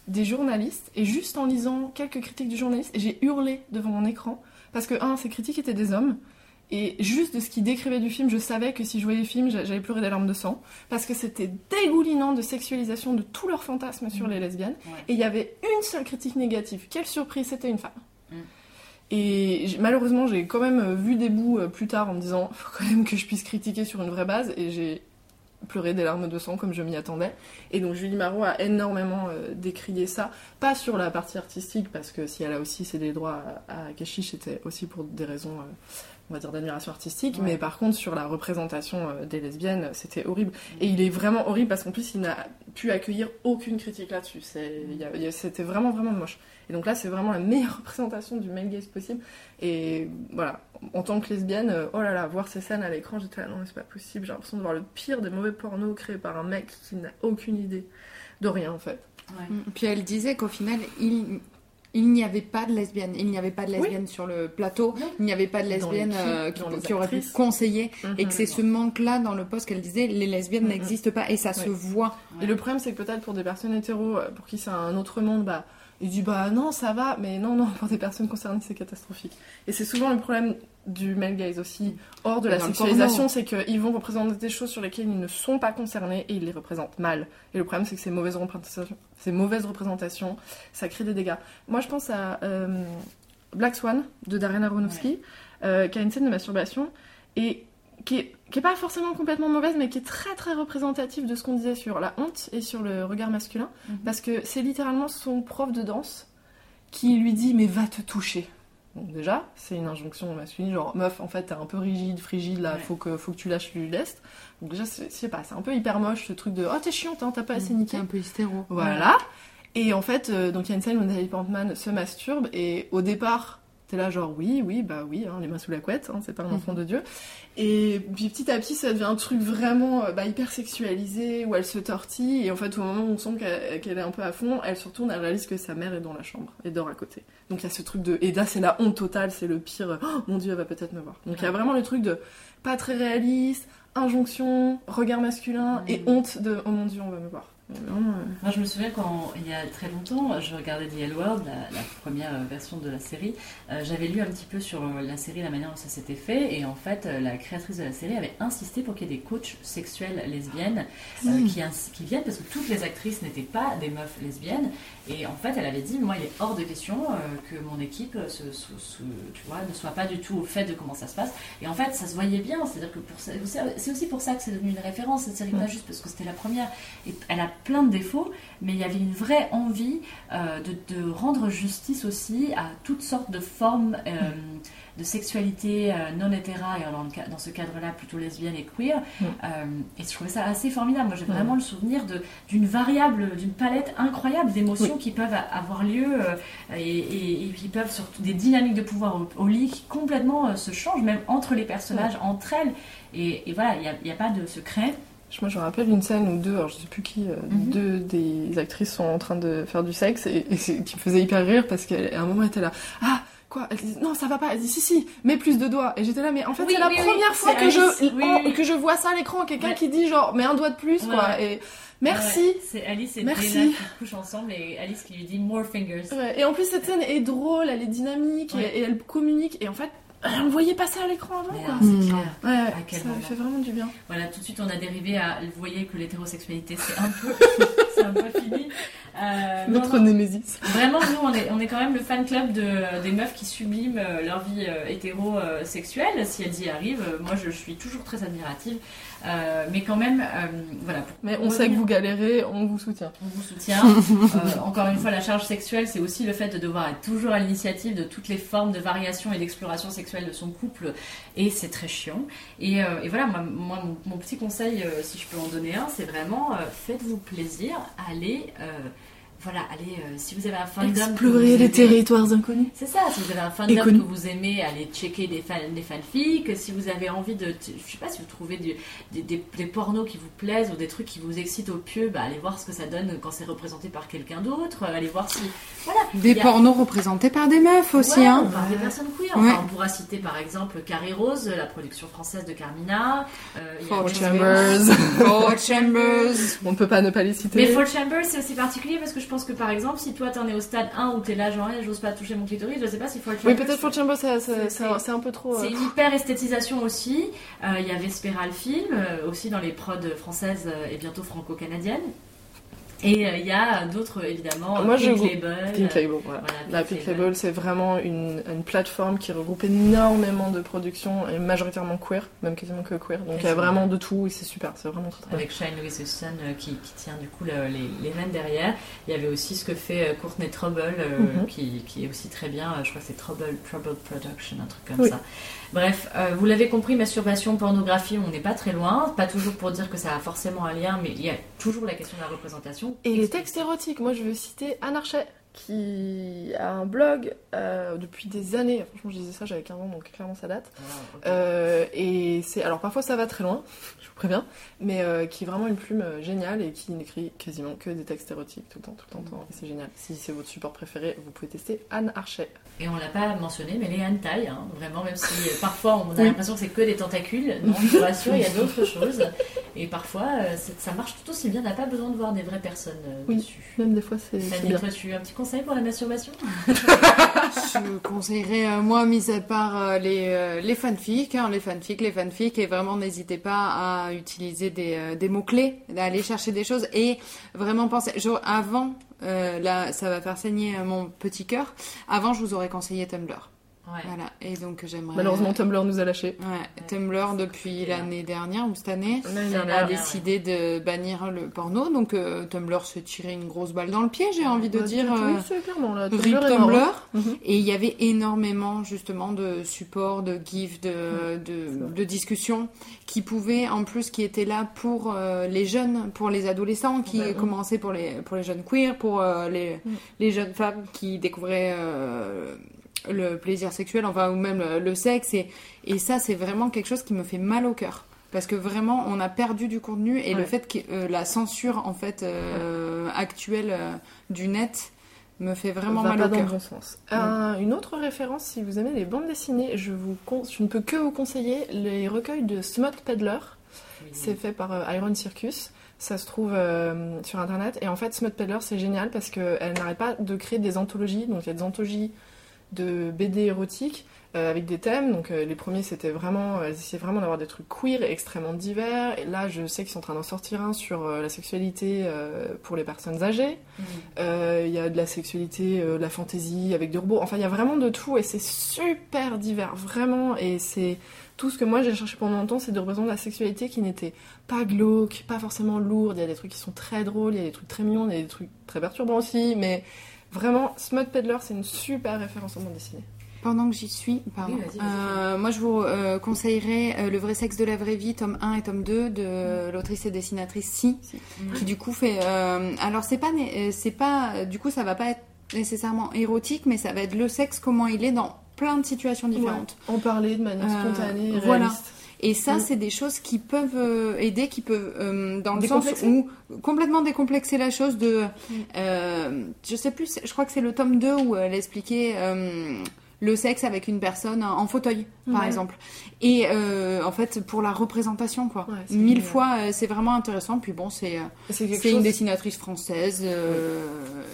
des journalistes, et juste en lisant quelques critiques du journaliste, j'ai hurlé devant mon écran, parce que, un, ces critiques étaient des hommes, et juste de ce qu'ils décrivaient du film, je savais que si je voyais le film, j'a- j'allais pleurer des larmes de sang, parce que c'était dégoulinant de sexualisation de tous leurs fantasmes sur les lesbiennes, Ouais. et il y avait une seule critique négative. Quelle surprise, c'était une femme. Mm. Et malheureusement, j'ai quand même euh, vu des bouts euh, plus tard en me disant, (laughs) faut quand même que je puisse critiquer sur une vraie base, et j'ai pleuré des larmes de sang comme je m'y attendais. Et donc Julie Marot a énormément euh, décrié ça, pas sur la partie artistique, parce que si elle a aussi cédé les droits à, à c'était aussi pour des raisons, euh, on va dire, d'admiration artistique, Ouais. mais par contre sur la représentation euh, des lesbiennes, c'était horrible. Et il est vraiment horrible parce qu'en plus il n'a pu accueillir aucune critique là-dessus. C'était vraiment, vraiment moche. Et donc là, c'est vraiment la meilleure (laughs) représentation du male gaze possible. Et voilà, en tant que lesbienne, euh, oh là là, voir ces scènes à l'écran, j'étais là, non, c'est pas possible. J'ai l'impression de voir le pire des mauvais pornos créés par un mec qui n'a aucune idée de rien en fait. Mm. Puis elle disait qu'au final, il, il n'y avait pas de lesbienne. Il n'y avait pas de lesbienne sur le plateau. Il n'y avait pas de lesbienne euh, qui, aurait pu conseiller. Et Mhm. que c'est ce manque-là dans le poste qu'elle disait, les lesbiennes Mhm. n'existent pas. Et ça se voit. Et le problème, c'est que peut-être pour des personnes hétéros, pour qui c'est un autre monde, bah, ils disent bah non, ça va, mais non, non, pour des personnes concernées, c'est catastrophique. Et c'est souvent le problème du male gaze aussi, hors de Et la sexualisation, c'est qu'ils vont représenter des choses sur lesquelles ils ne sont pas concernés et ils les représentent mal. Et le problème, c'est que ces mauvaises représentations, ces mauvaises représentations, ça crée des dégâts. Moi, je pense à euh, Black Swan de Darren Aronofsky, euh, qui a une scène de masturbation et qui est, qui est pas forcément complètement mauvaise, mais qui est très très représentative de ce qu'on disait sur la honte et sur le regard masculin, parce que c'est littéralement son prof de danse qui lui dit mais va te toucher. Donc déjà, c'est une injonction masculine, genre meuf, en fait t'es un peu rigide, frigide, là, faut, que, faut que tu lâches du lest. Donc déjà, c'est- je sais pas, c'est un peu hyper moche ce truc de oh t'es chiante, hein, t'as pas assez niqué. C'est un peu hystéro. Voilà. Et en fait, euh, donc il y a une scène où Nathalie Portman se masturbe et au départ, t'es là genre oui, oui, bah oui, hein, les mains sous la couette, hein, c'est pas un enfant de Dieu. Et puis petit à petit, ça devient un truc vraiment euh, bah, hyper sexualisé où elle se tortille et en fait au moment où on sent qu'elle est un peu à fond, elle se retourne, elle réalise que sa mère est dans la chambre et dort à côté. Donc il y a ce truc de et là c'est la honte totale, c'est le pire. Oh, mon Dieu, elle va peut-être me voir. Donc il y a vraiment le truc de pas très réaliste, injonction, regard masculin et honte de oh mon Dieu, on va me voir. Vraiment, euh, Moi, je me souviens quand, il y a très longtemps, je regardais The L World, la, la première euh, version de la série. Euh, J'avais lu un petit peu sur la série, la manière dont ça s'était fait, et en fait, la créatrice de la série avait insisté pour qu'il y ait des coachs sexuels lesbiennes euh, Mm. qui viennent, parce que toutes les actrices n'étaient pas des meufs lesbiennes. Et en fait, elle avait dit, moi, il est hors de question euh, que mon équipe, se, se- se- tu vois, ne soit pas du tout au fait de comment ça se passe. Et en fait, ça se voyait bien. C'est-à-dire que c'est aussi pour ça que c'est devenu une référence cette série, pas juste parce que c'était la première. Et elle a plein de défauts, mais il y avait une vraie envie euh, de, de rendre justice aussi à toutes sortes de formes euh, de sexualité euh, non hétéra, et dans, ce cadre-là plutôt lesbienne et queer. Mm. Euh, et je trouvais ça assez formidable. Moi, j'ai Mm. vraiment le souvenir d'une variable, d'une palette incroyable d'émotions Oui. qui peuvent avoir lieu euh, et, et, et qui peuvent surtout des dynamiques de pouvoir au, au lit qui complètement se changent, même entre les personnages, entre elles. Et, et voilà, il n'y a, pas de secret. Moi, je me rappelle une scène où deux, alors je sais plus qui, euh, Mhm. deux des actrices sont en train de faire du sexe et, qui me faisait hyper rire parce qu'à un moment, elle était là. Ah, quoi Elle dit non, ça va pas. Elle dit si, si, mets plus de doigts. Et j'étais là, mais en fait, Oui, c'est la oui, oui, première fois que Alice. je, Oui, en- oui. que je vois ça à l'écran. Quelqu'un Ouais. qui dit genre, mets un doigt de plus, Ouais, quoi. Et merci. Ouais, c'est Alice et Merci. Dana qui couchent ensemble et Alice qui lui dit more fingers. Ouais, Et en plus, cette scène est drôle, elle est dynamique Ouais. et, et elle communique. Et en fait, on voyait passer à l'écran avant, quoi. Ouais, À quel ça moment. fait vraiment du bien. Voilà, tout de suite on a dérivé à. Vous voyez que l'hétérosexualité c'est un peu, (laughs) un peu fini. Euh, Notre non. némésis. Vraiment, nous, on est, on est quand même le fan club de, des meufs qui subliment euh, leur vie euh, hétérosexuelle. Si elles y arrivent, moi je suis toujours très admirative. Euh, mais quand même, euh, voilà. Mais on sait que vous galérez, on vous soutient. on vous soutient. (laughs) Euh, encore une fois, la charge sexuelle, c'est aussi le fait de devoir être toujours à l'initiative de toutes les formes de variation et d'exploration sexuelle de son couple, et c'est très chiant. Et, et voilà, moi, moi, mon, mon petit conseil, si je peux en donner un, c'est vraiment faites-vous plaisir, allez. Euh, voilà, allez, euh, si vous avez un fandom. Explorer les aimez- territoires inconnus. c'est ça, si vous avez un fandom Et connu. que vous aimez, allez checker des, fan, des fanfics. Si vous avez envie de. Je sais pas si vous trouvez du- des, des, des pornos qui vous plaisent ou des trucs qui vous excitent au pieu, bah, allez voir ce que ça donne quand c'est représenté par quelqu'un d'autre. Allez voir si. Voilà. Des a- pornos représentés par des meufs aussi, Ouais, hein. Par des personnes queer. Ouais. Enfin, on pourra citer par exemple Carré Rose, la production française de Carmina. Euh, Four Chambers. (laughs) Four Chambers. On ne peut pas ne pas les citer. Mais Four Chambers, c'est aussi particulier parce que je pense que par exemple, si toi t'en es au stade 1 où t'es là, genre, Eh, j'ose pas toucher mon clitoris, je sais pas si Four Chambers. Oui, peut-être Four Chambers, c'est- un- peu trop. euh, C'est une hyper esthétisation aussi. Euh, Il y a Vespera le film, euh, aussi dans les prods françaises et bientôt franco-canadiennes. Et euh, il y a d'autres, évidemment, Moi, je Pink groupe- Label. Pink Label, voilà. La Pink Label, c'est vraiment une, une plateforme qui regroupe énormément de productions et majoritairement queer, même quasiment que queer. Donc il y a vraiment de tout et c'est super, c'est vraiment très très Avec Shine Louis Sun euh, qui, qui tient du coup le- les, les rênes derrière. Il y avait aussi ce que fait euh, Courtney Trouble euh, Mhm. qui, qui est aussi très bien. Euh, Je crois que c'est Trouble, Trouble Production, un truc comme Oui. ça. Bref, euh, vous l'avez compris, masturbation, pornographie, on n'est pas très loin. Pas toujours pour dire que ça a forcément un lien, mais il y a toujours la question de la représentation. Et les textes érotiques, moi je veux citer Anne Archet, qui a un blog euh, depuis des années. Franchement, je disais ça, j'avais 15 ans, donc clairement ça date. Euh, et c'est. Alors parfois ça va très loin, (laughs) je vous préviens, mais euh, qui est vraiment une plume géniale et qui n'écrit quasiment que des textes érotiques tout le temps, tout le temps, tout le temps. Et c'est génial. Si c'est votre support préféré, vous pouvez tester Anne Archet. Et on l'a pas mentionné, mais les hentai, hein, vraiment, même si parfois on a l'impression que c'est que des tentacules, non, je vous rassure, il y a d'autres (laughs) choses. Et parfois, ça marche tout aussi bien, on n'a pas besoin de voir des vraies personnes Oui, dessus. même des fois c'est Fanny, bien. toi, tu un petit conseil pour la masturbation? Je conseillerais, euh, moi, mis à part euh, les, euh, les fanfics, hein, les fanfics, les fanfics, et vraiment n'hésitez pas à utiliser des, des mots-clés, d'aller chercher des choses, et vraiment penser, avant, là, ça va faire saigner mon petit cœur, avant, je vous aurais conseillé Tumblr. Ouais. Voilà, et donc j'aimerais... Malheureusement, Tumblr nous a lâchés. Ouais, Tumblr depuis l'année dernière ou cette année a décidé de bannir le porno. Donc euh, Tumblr se tirait une grosse balle dans le pied, j'ai envie de Bah, dire. oui, euh, c'est clairement là. Rip Tumblr mort, Tumblr. hein. Mhm. Et il y avait énormément justement de supports, de gifs, de, de, de discussions qui pouvaient, en plus, qui étaient là pour euh, les jeunes, pour les adolescents, qui Ouais, ouais. commençaient pour les, pour les jeunes queer, pour euh, les, Mm. les jeunes femmes qui découvraient euh, le plaisir sexuel, enfin, ou même le, le sexe. Et, et ça, c'est vraiment quelque chose qui me fait mal au cœur. Parce que vraiment, on a perdu du contenu et le fait que euh, la censure en fait euh, actuelle euh, du net me fait vraiment va mal pas au dans cœur. bon sens. Un- une autre référence, si vous aimez les bandes dessinées, je, vous je ne peux que vous conseiller les recueils de Smut Peddler. C'est fait par Iron Circus. Ça se trouve euh, sur internet. Et en fait, Smut Peddler, c'est génial parce qu'elle n'arrête pas de créer des anthologies. Donc, il y a des anthologies de BD érotiques euh, avec des thèmes. Donc, euh, les premiers, c'était vraiment. Elles essayaient vraiment d'avoir des trucs queer et extrêmement divers. Et là, je sais qu'ils sont en train d'en sortir un sur euh, la sexualité euh, pour les personnes âgées. Euh, Il y a de la sexualité, euh, de la fantaisie avec des robots. Enfin, il y a vraiment de tout et c'est super divers, vraiment. Et c'est tout ce que moi j'ai cherché pendant longtemps, c'est de représenter la sexualité qui n'était pas glauque, pas forcément lourde. Il y a des trucs qui sont très drôles, il y a des trucs très mignons, il y a des trucs très perturbants aussi. Mais vraiment, Smut Peddler, c'est une super référence en bande dessinée. Pendant que j'y suis, pardon. Oui. Euh, moi, je vous euh, conseillerais euh, Le vrai sexe de la vraie vie, tome 1 et tome 2 de l'autrice et dessinatrice Si, qui du coup fait. euh, alors, c'est pas, c'est pas. Du coup, ça va pas être nécessairement érotique, mais ça va être le sexe, comment il est dans plein de situations différentes. Ouais, en parler de manière spontanée et voilà. Et ça, Mm. c'est des choses qui peuvent euh, aider, qui peuvent, euh, dans le sens où complètement décomplexer la chose de. Mm. euh, je sais plus, je crois que c'est le tome 2 où elle expliquait euh, le sexe avec une personne en fauteuil, par Ouais. exemple. Et euh, en fait, pour la représentation, quoi. Ouais, Mille fois, euh, c'est vraiment intéressant. Puis bon, c'est. une dessinatrice française, euh,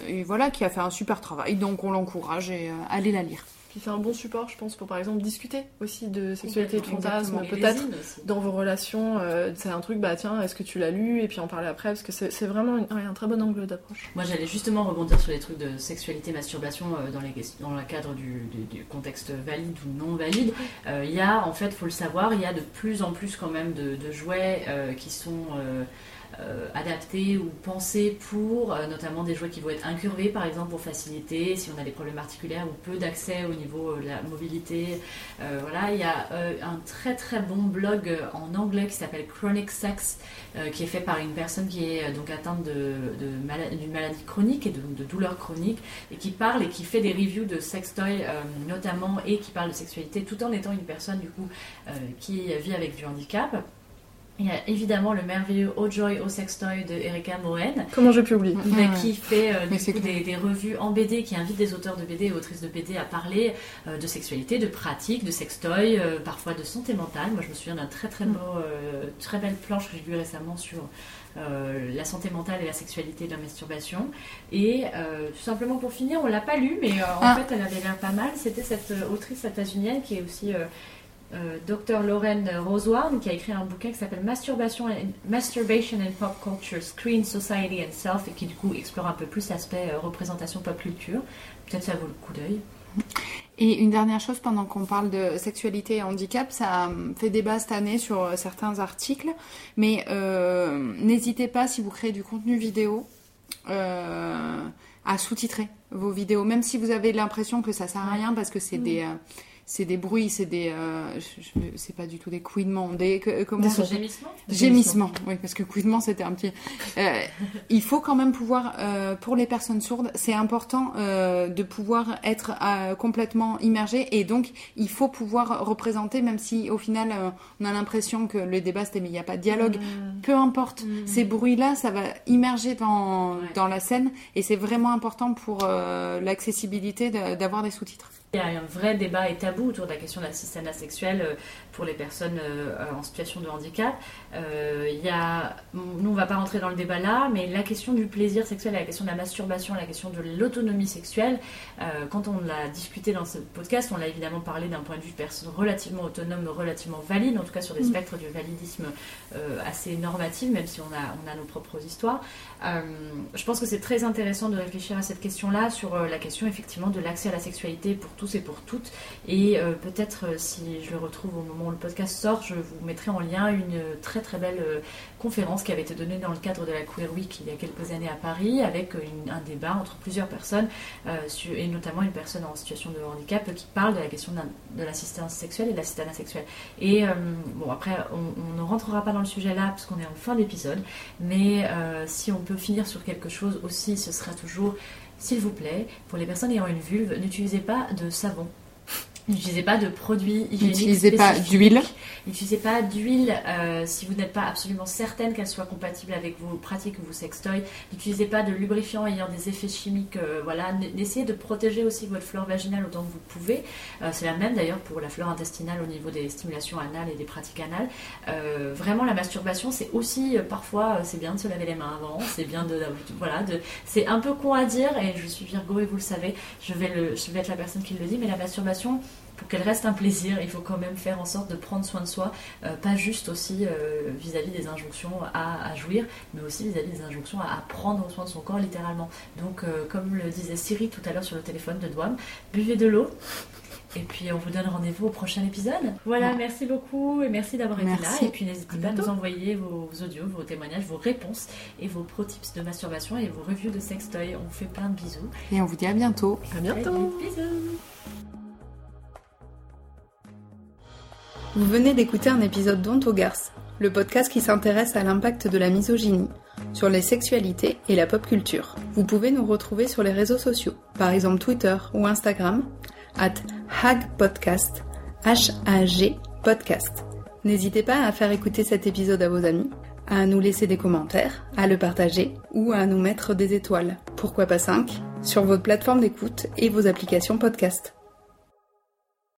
et voilà, qui a fait un super travail. Donc on l'encourage et allez la lire. Puis c'est un bon support, je pense, pour par exemple discuter aussi de sexualité et de fantasme, peut-être dans vos relations. euh, c'est un truc, bah tiens, est-ce que tu l'as lu Et puis en parler après, parce que c'est vraiment une- ouais, un très bon angle d'approche. Moi, j'allais justement rebondir sur les trucs de sexualité, masturbation euh, dans, les, dans le cadre du, du- du contexte valide ou non valide. Euh, Il y a, en fait, faut le savoir, il y a de plus en plus quand même de, de jouets euh, qui sont euh, ou pensés pour, euh, notamment des jouets qui vont être incurvés, par exemple, pour faciliter si on a des problèmes articulaires ou peu d'accès au niveau euh, de la mobilité. Euh, voilà, il y a un très très bon blog en anglais qui s'appelle Chronic Sex, qui est fait par une personne qui est donc atteinte d'une maladie chronique et de, de douleurs chroniques et qui parle et qui fait des reviews de sextoys euh, notamment et qui parle de sexualité tout en étant une personne du coup qui vit avec du handicap. Il y a évidemment le merveilleux Oh Joy Oh Sextoy de Erika Moen, Comment j'ai pu oublier Ouais. qui fait euh, du coup, des, des revues en BD, qui invite des auteurs de BD et autrices de BD à parler euh, de sexualité, de pratique, de sextoy, euh, parfois de santé mentale. Moi, je me souviens d'un très très beau, euh, très belle planche que j'ai vue récemment sur euh, la santé mentale et la sexualité de la masturbation. Et euh, tout simplement pour finir, on l'a pas lu, mais euh, en Ah. fait, elle avait l'air pas mal. C'était cette autrice états-unienne qui est aussi euh, Dr Lauren Rosewarne qui a écrit un bouquin qui s'appelle Masturbation and, Masturbation and Pop Culture, Screen, Society and Self et qui du coup explore un peu plus l'aspect euh, représentation pop culture. Peut-être ça vaut le coup d'œil. Et une dernière chose, pendant qu'on parle de sexualité et handicap, ça fait débat cette année sur euh, certains articles, mais euh, n'hésitez pas si vous créez du contenu vidéo euh, à sous-titrer vos vidéos, même si vous avez l'impression que ça sert à rien parce que c'est des euh, c'est des bruits, c'est des euh, je- je- c'est pas du tout des couinements, des que- comment Des gémissements Gémissements, oui, parce que couinement c'était un petit. Euh, il faut quand même pouvoir, euh, pour les personnes sourdes, c'est important euh, de pouvoir être euh, complètement immergé et donc il faut pouvoir représenter, même si au final euh, on a l'impression que le débat c'était mais il n'y a pas de dialogue. Peu importe, ces bruits-là, ça va immerger dans, dans la scène et c'est vraiment important pour euh, l'accessibilité d'avoir des sous-titres. Il y a un vrai débat et tabou autour de la question de l'assistanat sexuel euh, pour les personnes euh, en situation de handicap. Euh, il y a, nous, on va pas rentrer dans le débat là, mais la question du plaisir sexuel, la question de la masturbation, la question de l'autonomie sexuelle, euh, quand on l'a discuté dans ce podcast, on l'a évidemment parlé d'un point de vue de personne relativement autonome, relativement valide, en tout cas sur des Mm. spectres du validisme euh, assez normatif, même si on a, on a nos propres histoires. Je pense que c'est très intéressant de réfléchir à cette question-là, sur la question effectivement de l'accès à la sexualité pour tous et pour toutes. Et euh, peut-être, si je le retrouve au moment où le podcast sort, je vous mettrai en lien une très très belle euh, conférence qui avait été donnée dans le cadre de la Queer Week il y a quelques années à Paris, avec euh, un débat entre plusieurs personnes, euh, et notamment une personne en situation de handicap, qui parle de la question de l'assistance sexuelle et de l'assistanat sexuel. Et bon, après, on, ne rentrera pas dans le sujet là, parce qu'on est en fin d'épisode, mais si on peut finir sur quelque chose aussi, ce sera toujours, s'il vous plaît, pour les personnes ayant une vulve, n'utilisez pas de savon. N'utilisez pas de produits hygiéniques N'utilisez pas d'huile. N'utilisez pas d'huile euh, si vous n'êtes pas absolument certaine qu'elle soit compatible avec vos pratiques ou vos sextoys. N'utilisez pas de lubrifiant ayant des effets chimiques. euh, voilà, essayez de protéger aussi votre flore vaginale autant que vous pouvez. Euh, C'est la même d'ailleurs pour la flore intestinale au niveau des stimulations anales et des pratiques anales. Vraiment, la masturbation, c'est aussi parfois, c'est bien de se laver les mains avant. C'est bien de, voilà, de, c'est un peu con à dire et je suis Virgo et vous le savez. Je vais le, je vais être la personne qui le dit, mais la masturbation pour qu'elle reste un plaisir, il faut quand même faire en sorte de prendre soin de soi, euh, pas juste aussi euh, vis-à-vis des injonctions à, à jouir, mais aussi vis-à-vis des injonctions à, à prendre soin de son corps littéralement. Donc, euh, comme le disait Siri tout à l'heure sur le téléphone de Douam, buvez de l'eau. Et puis on vous donne rendez-vous au prochain épisode. Voilà, Ouais. merci beaucoup et merci d'avoir été là. Merci. Et puis n'hésitez pas à nous envoyer vos audios, vos témoignages, vos réponses et vos pro tips de masturbation et vos reviews de sextoy. On vous fait plein de bisous. Et on vous dit à bientôt. À bientôt. Bisous. Vous venez d'écouter un épisode d'Onto Garce, le podcast qui s'intéresse à l'impact de la misogynie sur les sexualités et la pop culture. Vous pouvez nous retrouver sur les réseaux sociaux, par exemple Twitter ou Instagram, at hagpodcast, H-A-G podcast. N'hésitez pas à faire écouter cet épisode à vos amis, à nous laisser des commentaires, à le partager ou à nous mettre des étoiles, pourquoi pas 5, sur votre plateforme d'écoute et vos applications podcast.